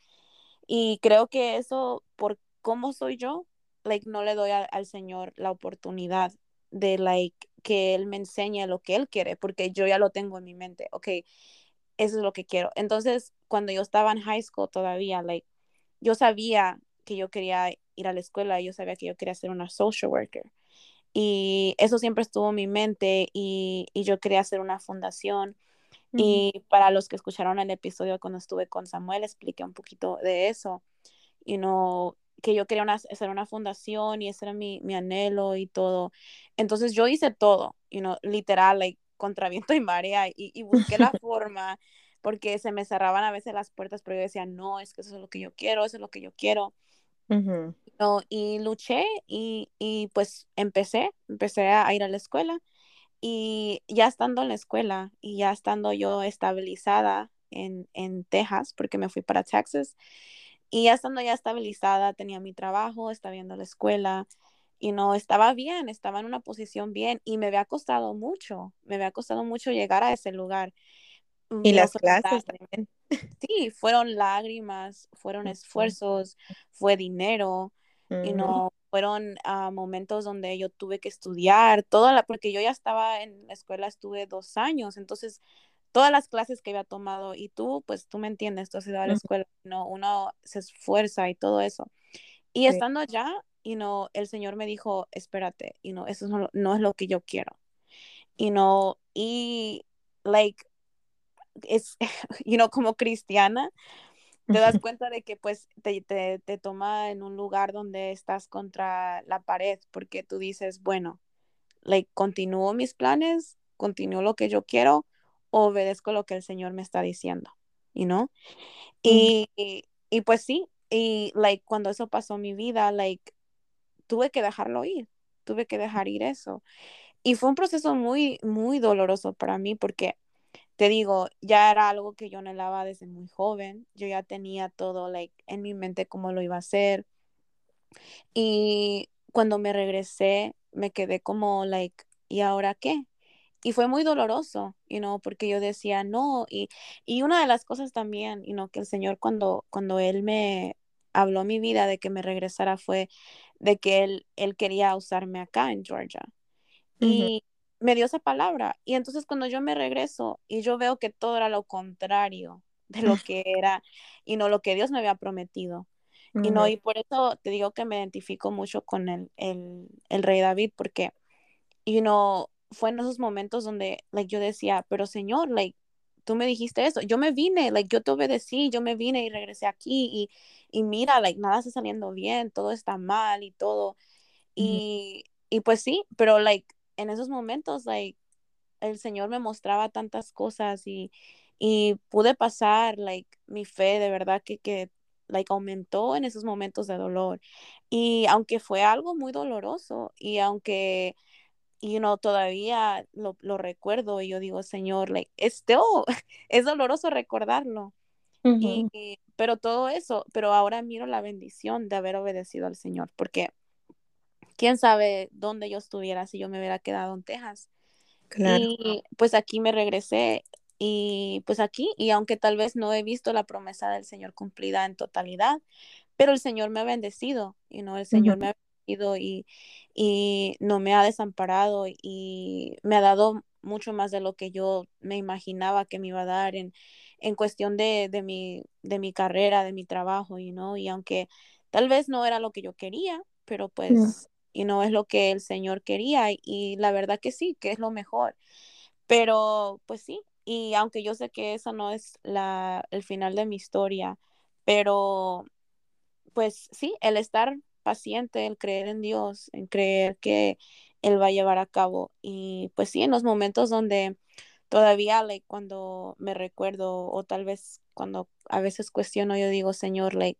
y creo que eso, por cómo soy yo, like, no le doy al Señor la oportunidad de, like, que Él me enseñe lo que Él quiere, porque yo ya lo tengo en mi mente, ok, eso es lo que quiero. Entonces, cuando yo estaba en high school todavía, like, yo sabía que yo quería ir a la escuela, yo sabía que yo quería ser una social worker. Y eso siempre estuvo en mi mente y, y yo quería hacer una fundación y para los que escucharon el episodio cuando estuve con Samuel, expliqué un poquito de eso. Y no que yo quería hacer una fundación y ese era mi, mi, anhelo y todo. Entonces yo hice todo, you know, literal, like, contra viento y marea y, y busqué la <laughs> forma porque se me cerraban a veces las puertas, pero yo decía, no, es que eso es lo que yo quiero, eso es lo que yo quiero. No, y luché y, y, pues empecé, empecé a ir a la escuela y ya estando en la escuela y ya estando yo estabilizada en, en Texas, porque me fui para Texas, y ya estando ya estabilizada, tenía mi trabajo, estaba viendo la escuela y no estaba bien, estaba en una posición bien y me había costado mucho, me había costado mucho llegar a ese lugar. Y las clases también. Sí, fueron lágrimas, fueron esfuerzos, fue dinero, y no fueron uh, momentos donde yo tuve que estudiar, toda la, porque yo ya estaba en la escuela, estuve dos años, entonces todas las clases que había tomado y tú, pues tú me entiendes, tú has ido a la escuela, no, uno se esfuerza y todo eso. Y estando allá, y no, el Señor me dijo, espérate, y no, eso no, no es lo que yo quiero. Y no, y like, es, <laughs> you know, como cristiana, te das cuenta de que pues te, te, te, toma en un lugar donde estás contra la pared porque tú dices, bueno, like, continúo mis planes, continúo lo que yo quiero, obedezco lo que el Señor me está diciendo, you know? Y, y, y, pues sí, y like cuando eso pasó en mi vida, like tuve que dejarlo ir, tuve que dejar ir eso. Y fue un proceso muy, muy doloroso para mí porque te digo, ya era algo que yo anhelaba desde muy joven. Yo ya tenía todo like, en mi mente cómo lo iba a hacer. Y cuando me regresé, me quedé como, like, ¿y ahora qué? Y fue muy doloroso, you know, porque yo decía, no, y, y una de las cosas también, you know, que el Señor cuando, cuando Él me habló a mi vida de que me regresara fue de que Él, él quería usarme acá en Georgia. Y me dio esa palabra. Y entonces cuando yo me regreso y yo veo que todo era lo contrario de lo <laughs> que era y no lo que Dios me había prometido. Y no, y por eso te digo que me identifico mucho con el, el, el rey David, porque, you know, fue en esos momentos donde, like, yo decía, pero Señor, like, tú me dijiste eso, yo me vine, like, yo te obedecí, yo me vine y regresé aquí y, y mira, like, nada está saliendo bien, todo está mal y todo. Y, y pues sí, pero, like, en esos momentos, like, el Señor me mostraba tantas cosas y, y pude pasar, like, mi fe de verdad que, que, like, aumentó en esos momentos de dolor. Y aunque fue algo muy doloroso y aunque, you know, todavía lo, lo recuerdo y yo digo, Señor, like, still, <laughs> es doloroso recordarlo. y, pero todo eso, pero ahora miro la bendición de haber obedecido al Señor, porque quién sabe dónde yo estuviera si yo me hubiera quedado en Texas. Claro. Y pues aquí me regresé y pues aquí, y aunque tal vez no he visto la promesa del Señor cumplida en totalidad, pero el Señor me ha bendecido, y no el Señor me ha bendecido y, y no me ha desamparado y me ha dado mucho más de lo que yo me imaginaba que me iba a dar en, en cuestión de, de, mi, de mi carrera, de mi trabajo, y no y aunque tal vez no era lo que yo quería, pero pues y no es lo que el Señor quería y la verdad que sí, que es lo mejor. Pero pues sí, y aunque yo sé que eso no es la, el final de mi historia, pero pues sí, el estar paciente, el creer en Dios, en creer que Él va a llevar a cabo. Y pues sí, en los momentos donde todavía, like, cuando me recuerdo o tal vez cuando a veces cuestiono, yo digo, Señor, like,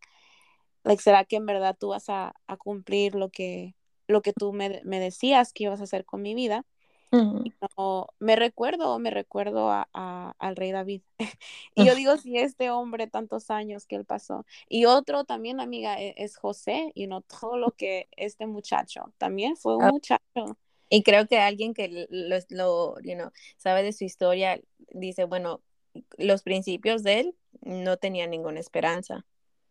like ¿será que en verdad tú vas a, a cumplir lo que, lo que tú me, me, decías que ibas a hacer con mi vida. no, me recuerdo, me recuerdo a, a, al rey David. <laughs> y yo digo, si este hombre, tantos años que él pasó. Y otro también, amiga, e, es, José, y no todo lo que este muchacho también fue un ah. muchacho. Y creo que alguien que lo, lo you know, sabe de su historia dice, bueno, los principios de él no tenían ninguna esperanza.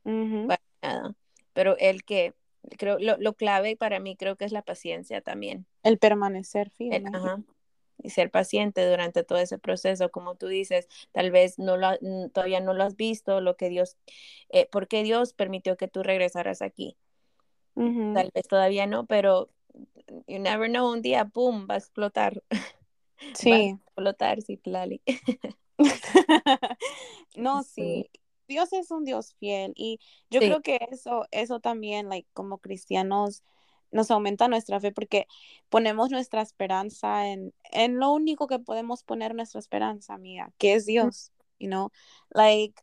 para nada. Pero él que creo lo, lo, clave para mí creo que es la paciencia también. El permanecer firme. Y ser paciente durante todo ese proceso, como tú dices, tal vez no lo, todavía no lo has visto, lo que Dios, eh, porque Dios permitió que tú regresaras aquí. Tal vez todavía no, pero you never know, un día, boom, va a explotar. Sí. <laughs> Va a explotar, sí, Lali. <laughs> <laughs> no, sí. Dios es un Dios fiel y yo creo que eso, eso también, like, como cristianos, nos aumenta nuestra fe porque ponemos nuestra esperanza en, en lo único que podemos poner nuestra esperanza, amiga, que es Dios, you know, like,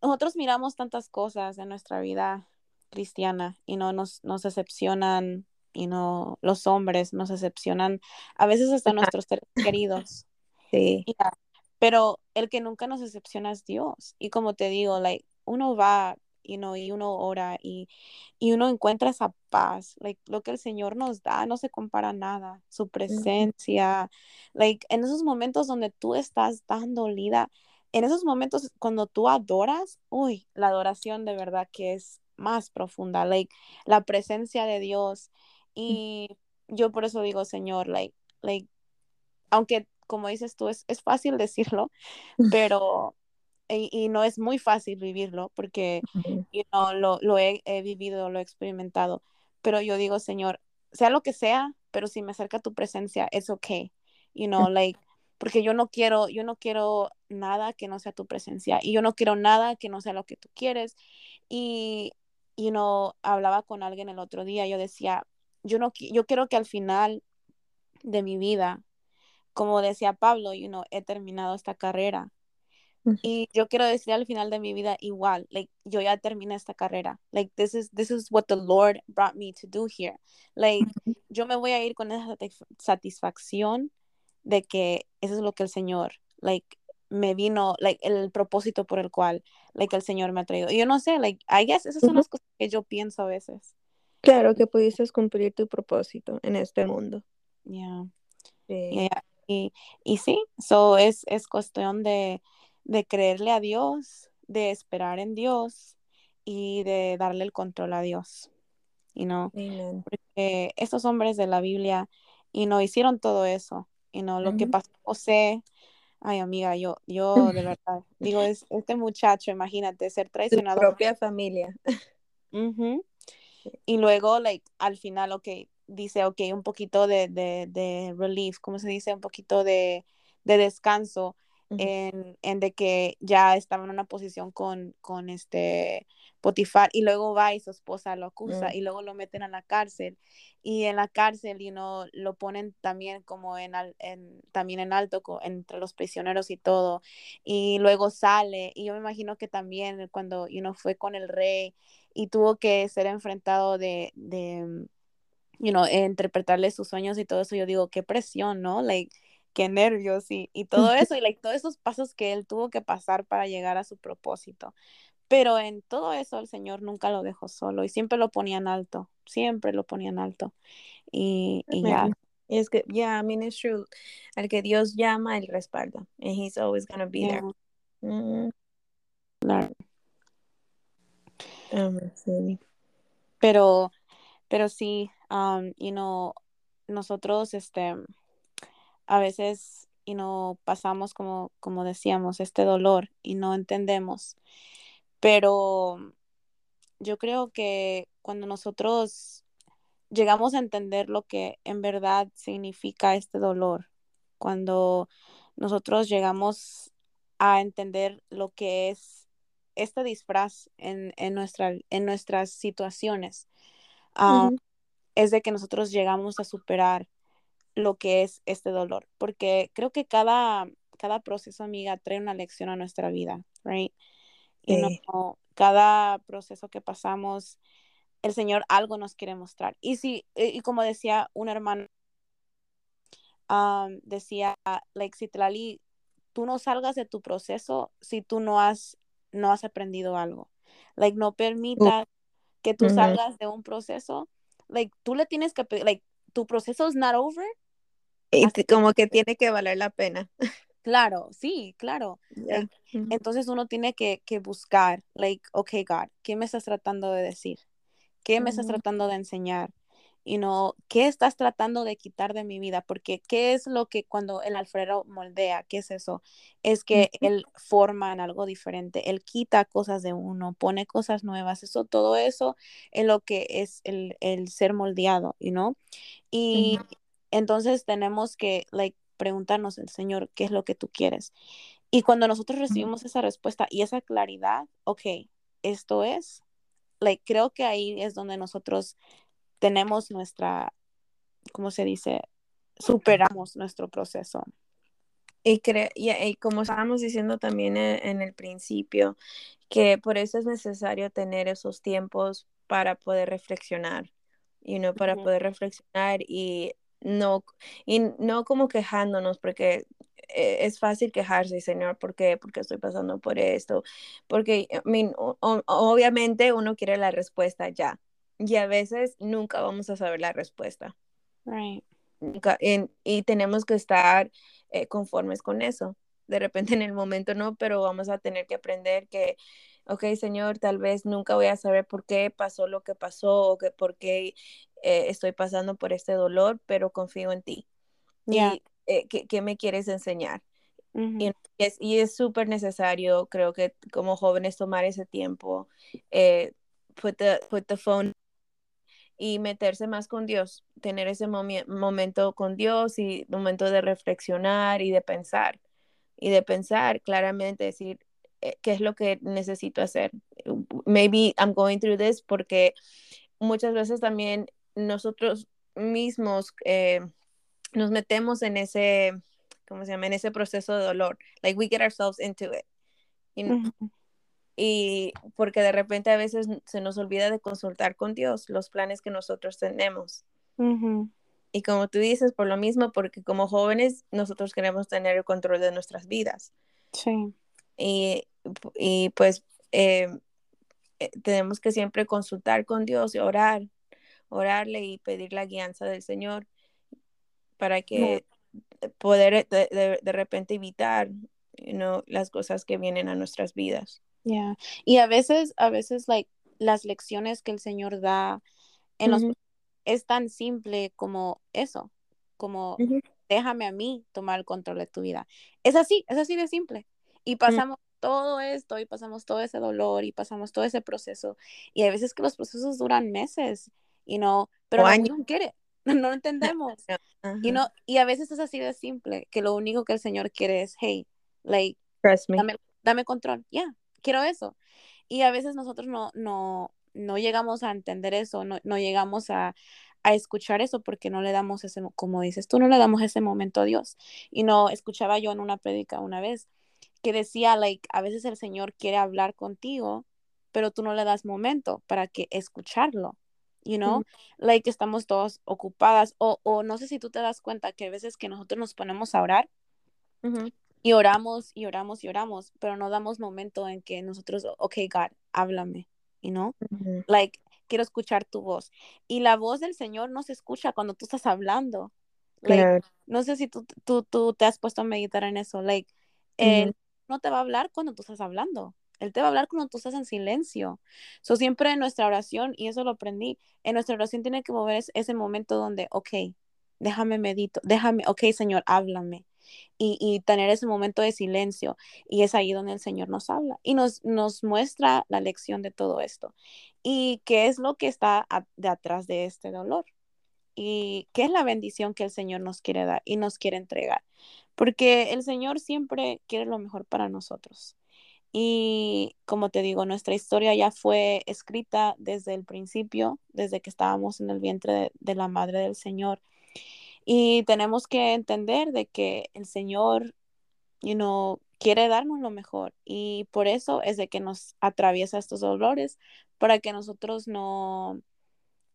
nosotros miramos tantas cosas en nuestra vida cristiana y no nos, nos decepcionan, y no los hombres nos decepcionan, a veces hasta nuestros seres queridos. Sí. Pero el que nunca nos decepciona es Dios. Y como te digo, like, uno va you know, y uno ora y, y, uno encuentra esa paz. Like, lo que el Señor nos da no se compara a nada. Su presencia, like, en esos momentos donde tú estás tan dolida, en esos momentos cuando tú adoras, uy, la adoración de verdad que es más profunda, like, la presencia de Dios. Y yo por eso digo, Señor, like, like, aunque como dices tú, es, es fácil decirlo, pero y, no es muy fácil vivirlo porque lo, lo he, vivido, lo he experimentado, pero yo digo, Señor, sea lo que sea, pero si me acerca tu presencia, es okay, you know, like, porque yo no quiero, yo no quiero nada que no sea tu presencia y yo no quiero nada que no sea lo que tú quieres. Y, you know, hablaba con alguien el otro día, yo decía, yo no, yo quiero que al final de mi vida, como decía Pablo, you know, he terminado esta carrera y yo quiero decir al final de mi vida igual, like yo ya terminé esta carrera. Like this is this is what the Lord brought me to do here. Like yo me voy a ir con esa satisfacción de que eso es lo que el Señor like me vino like el propósito por el cual like el Señor me ha traído. Y yo no sé, like I guess esas son las cosas que yo pienso a veces. Claro que pudiste cumplir tu propósito en este mundo. Yeah. Y, y sí, so es, es cuestión de, de creerle a Dios, de esperar en Dios y de darle el control a Dios. Y no, porque estos hombres de la Biblia y no hicieron todo eso. Y no, lo que pasó José, ay amiga, yo, yo de verdad, <laughs> digo, es este muchacho, imagínate, ser traicionado. Su propia familia. <laughs> Y luego, like, al final, ok, dice, ok, un poquito de, de, de relief, ¿cómo se dice? Un poquito de, de descanso en, de que ya estaba en una posición con, con este Potifar y luego va y su esposa lo acusa mm. y luego lo meten a la cárcel y en la cárcel y no lo ponen también como en, en también en alto entre los prisioneros y todo y luego sale y yo me imagino que también cuando you know, fue con el rey y tuvo que ser enfrentado de, de you know, interpretarle sus sueños y todo eso yo digo qué presión no like qué nervios y, y todo <laughs> eso, y like, todos esos pasos que él tuvo que pasar para llegar a su propósito. Pero en todo eso el Señor nunca lo dejó solo y siempre lo ponían alto, siempre lo ponían alto. Y, y ya. Es que, yeah, I mean, it's true. Al que Dios llama, Él respalda. And He's always going to be there. Claro. Pero, pero sí, um, you know, nosotros, este, a veces y no pasamos como, como decíamos, este dolor y no entendemos. Pero yo creo que cuando nosotros llegamos a entender lo que en verdad significa este dolor, cuando nosotros llegamos a entender lo que es este disfraz en, nuestra, en nuestras situaciones, ah, es de que nosotros llegamos a superar lo que es este dolor, porque creo que cada, cada proceso, amiga, trae una lección a nuestra vida, right? Y no, cada proceso que pasamos, el Señor algo nos quiere mostrar. Y si, y como decía un hermano, decía, like, Citlali, tú no salgas de tu proceso si tú no has, no has aprendido algo. Like, no permitas que tú salgas de un proceso. Like, tú le tienes que, like, tu proceso es not over y como que tiene que valer la pena. <laughs> Claro, sí, claro. entonces uno tiene que, que, buscar, like, ok, God, ¿qué me estás tratando de decir? ¿Qué me estás tratando de enseñar? Y no, ¿qué estás tratando de quitar de mi vida? Porque ¿qué es lo que cuando el alfredo moldea? ¿Qué es eso? Es que él forma en algo diferente, él quita cosas de uno, pone cosas nuevas, eso, todo eso es lo que es el, el ser moldeado, you know? Y, entonces tenemos que like, preguntarnos el Señor, ¿qué es lo que tú quieres? Y cuando nosotros recibimos esa respuesta y esa claridad, ok, esto es, like, creo que ahí es donde nosotros tenemos nuestra, ¿cómo se dice? Superamos nuestro proceso. Y, y, como estábamos diciendo también e, en, el principio, que por eso es necesario tener esos tiempos para poder reflexionar you know, para poder reflexionar y no, y no como quejándonos, porque eh, es fácil quejarse, Señor, ¿por qué? Porque estoy pasando por esto. Porque, I mean, obviamente uno quiere la respuesta ya. Y a veces nunca vamos a saber la respuesta. Right. Nunca, y tenemos que estar eh, conformes con eso. De repente en el momento no, pero vamos a tener que aprender que, ok, Señor, tal vez nunca voy a saber por qué pasó lo que pasó o que por qué eh, estoy pasando por este dolor, pero confío en ti. Y eh, ¿qué, me quieres enseñar? Y es súper necesario, creo que como jóvenes, tomar ese tiempo, put, the, put the phone y meterse más con Dios, tener ese momento con Dios y momento de reflexionar y de pensar. Y de pensar claramente, decir, eh, ¿qué es lo que necesito hacer? Maybe I'm going through this porque muchas veces también nosotros mismos eh, nos metemos en ese, ¿cómo se llama? En ese proceso de dolor. Like we get ourselves into it. Y porque de repente a veces se nos olvida de consultar con Dios los planes que nosotros tenemos. Y como tú dices, por lo mismo, porque como jóvenes nosotros queremos tener el control de nuestras vidas. Sí. Y, y pues eh, eh, tenemos que siempre consultar con Dios y orar, orarle y pedir la guianza del Señor para que poder de, de, repente evitar you las cosas que vienen a nuestras vidas. Yeah. Y a veces, a veces, like, las lecciones que el Señor da en los es tan simple como eso, como déjame a mí tomar el control de tu vida. Es así, es así de simple. Y pasamos todo esto y pasamos todo ese dolor y pasamos todo ese proceso. Y hay veces que los procesos duran meses, y no, pero no quiere. <laughs> no lo entendemos. <laughs> y, no, y a veces es así de simple, que lo único que el Señor quiere es, hey, like, Dame, control, ya, quiero eso. Y a veces nosotros no, no, no llegamos a entender eso, no, no llegamos a, a, escuchar eso porque no le damos ese, como dices tú, no le damos ese momento a Dios. Y no, escuchaba yo en una prédica una vez que decía, like, a veces el Señor quiere hablar contigo, pero tú no le das momento para que escucharlo you know, like estamos todos ocupadas o, o, no sé si tú te das cuenta que a veces que nosotros nos ponemos a orar y oramos y oramos y oramos, pero no damos momento en que nosotros, ok, God, háblame, you know, like quiero escuchar tu voz. Y la voz del Señor no se escucha cuando tú estás hablando. Like, No sé si tú, tú, tú, te has puesto a meditar en eso, like, Él no te va a hablar cuando tú estás hablando. Él te va a hablar cuando tú estás en silencio. So, siempre en nuestra oración, y eso lo aprendí, en nuestra oración tiene que mover ese momento donde, ok, déjame medito, déjame, ok, Señor, háblame. Y, y, tener ese momento de silencio. Y es ahí donde el Señor nos habla y nos, nos muestra la lección de todo esto. Y qué es lo que está de atrás de este dolor. Y qué es la bendición que el Señor nos quiere dar y nos quiere entregar. Porque el Señor siempre quiere lo mejor para nosotros. Y como te digo, nuestra historia ya fue escrita desde el principio, desde que estábamos en el vientre de, la Madre del Señor. Y tenemos que entender de que el Señor, you know, quiere darnos lo mejor. Y por eso es de que nos atraviesa estos dolores, para que nosotros no,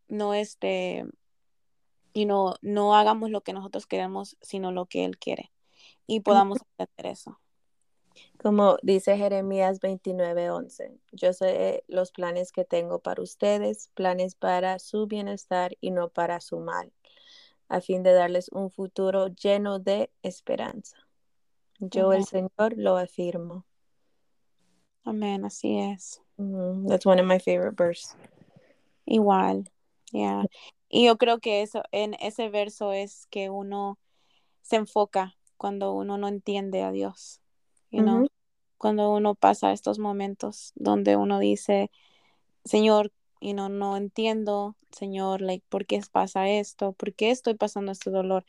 no, este, you know, no hagamos lo que nosotros queremos, sino lo que Él quiere. Y podamos entender eso. Como dice Jeremías 29:11, yo sé los planes que tengo para ustedes, planes para su bienestar y no para su mal, a fin de darles un futuro lleno de esperanza. Yo, el Señor, lo afirmo. Amén, así es. That's one of my favorite verses. Igual, yeah. <laughs> Y yo creo que eso, en ese verso es que uno se enfoca cuando uno no entiende a Dios you cuando uno pasa estos momentos donde uno dice, Señor, y no, no entiendo, Señor, like, ¿por qué pasa esto? ¿Por qué estoy pasando este dolor?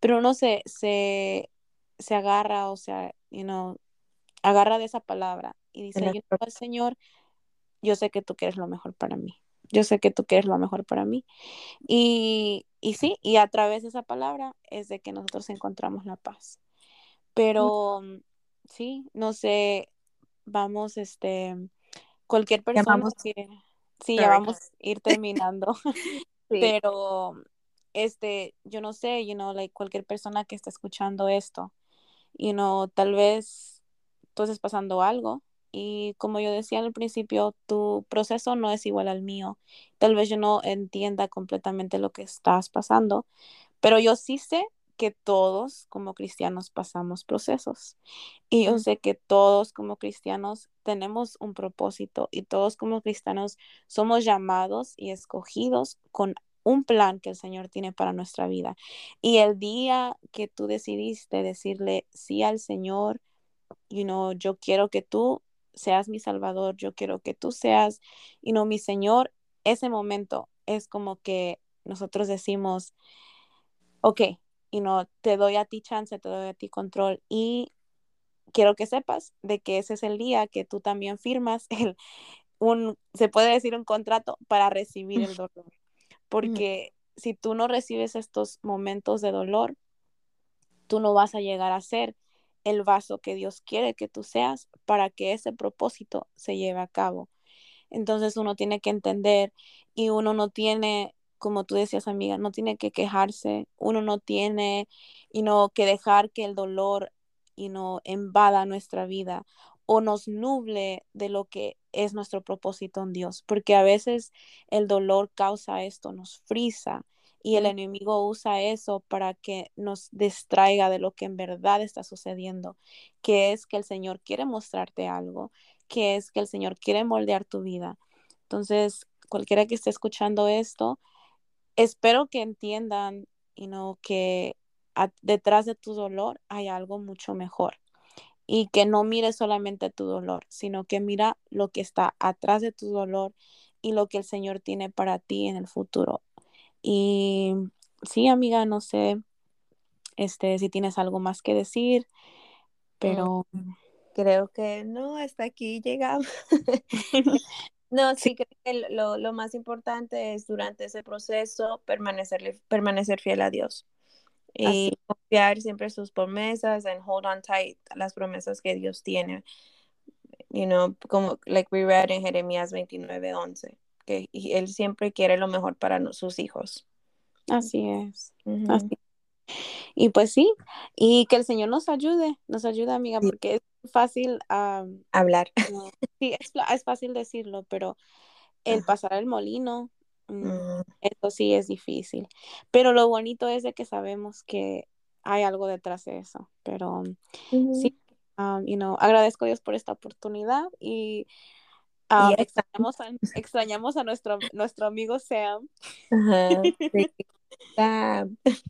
Pero uno se, se, se agarra, o sea, you know, agarra de esa palabra y dice, Señor, yo sé que tú quieres lo mejor para mí. Yo sé que tú quieres lo mejor para mí. Y, y sí, y a través de esa palabra es de que nosotros encontramos la paz. Pero sí, no sé, vamos, este, cualquier persona que, sí, ya vamos a ir terminando. <laughs> <laughs> Pero, este, yo no sé, you know, like cualquier persona que esté escuchando esto, you know, tal vez tú estés pasando algo y como yo decía al principio, tu proceso no es igual al mío. Tal vez yo no entienda completamente lo que estás pasando, pero yo sí sé que todos como cristianos pasamos procesos. Y yo sé que todos como cristianos tenemos un propósito y todos como cristianos somos llamados y escogidos con un plan que el Señor tiene para nuestra vida. Y el día que tú decidiste decirle sí al Señor, you know, yo quiero que tú seas mi Salvador, yo quiero que tú seas, y no mi Señor, ese momento es como que nosotros decimos, ok, y no te doy a ti chance, te doy a ti control y quiero que sepas de que ese es el día que tú también firmas <laughs> el, un, se puede decir un contrato para recibir el dolor. Porque si tú no recibes estos momentos de dolor, tú no vas a llegar a ser el vaso que Dios quiere que tú seas para que ese propósito se lleve a cabo. Entonces uno tiene que entender y uno no tiene, como tú decías amiga, no tiene que quejarse, uno no tiene y no que dejar que el dolor y no invada nuestra vida o nos nuble de lo que es nuestro propósito en Dios, porque a veces el dolor causa esto, nos frisa y el enemigo usa eso para que nos distraiga de lo que en verdad está sucediendo, que es que el Señor quiere mostrarte algo, que es que el Señor quiere moldear tu vida. Entonces, cualquiera que esté escuchando esto, espero que entiendan you know, que detrás de tu dolor hay algo mucho mejor y que no mire solamente tu dolor, sino que mira lo que está atrás de tu dolor y lo que el Señor tiene para ti en el futuro. Y sí, amiga, no sé este, si tienes algo más que decir, mm, pero... Creo que no, hasta aquí llegamos. <laughs> <laughs> no, sí, creo que lo, lo, más importante es durante ese proceso permanecer, permanecer fiel a Dios y confiar siempre sus promesas and hold on tight a las promesas que Dios tiene. You know, como like we read en Jeremías 29, 11 que él siempre quiere lo mejor para sus hijos. Así es. Y pues sí, y que el Señor nos ayude, nos ayude, amiga, porque <laughs> es fácil hablar. sí, es, fácil decirlo, pero el pasar el molino, mm, mm. eso sí es difícil. Pero lo bonito es de que sabemos que hay algo detrás de eso. Pero sí, you know, agradezco a Dios por esta oportunidad y Ah, extrañamos, a, extrañamos a nuestro, nuestro amigo Sam. <laughs>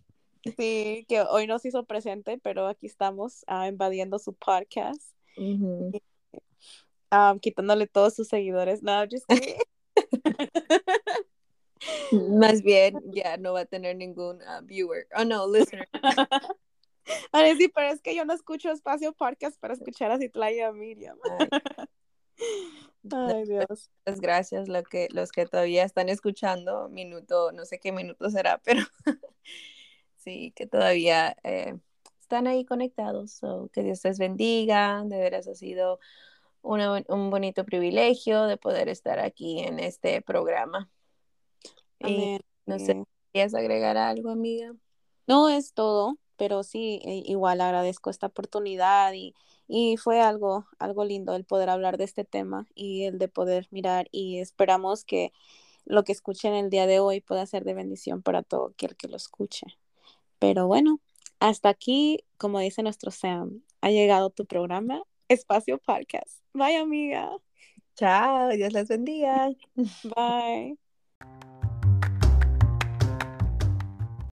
sí. que hoy nos hizo presente, pero aquí estamos uh, invadiendo su podcast. quitándole todos sus seguidores. No, just <laughs> Más bien, ya no va a tener ningún uh, viewer. Oh, no, listener. <laughs> sí, pero es que yo no escucho espacio podcast para escuchar a Citlaya Miriam. Ay, <laughs> Dios. Muchas gracias lo que, los que todavía están escuchando, minuto, no sé qué minuto será, pero sí, que todavía eh, están ahí conectados. que Dios les bendiga, de veras ha sido un bonito privilegio de poder estar aquí en este programa. Y no sé, ¿quieres agregar algo, amiga? No, es todo, pero sí, igual agradezco esta oportunidad y y fue algo, algo lindo el poder hablar de este tema y el de poder mirar y esperamos que lo que escuchen el día de hoy pueda ser de bendición para todo aquel que lo escuche. Pero bueno, hasta aquí, como dice nuestro Sam, ha llegado tu programa Espacio Podcast. Bye amiga. Chao, Dios les bendiga. Bye.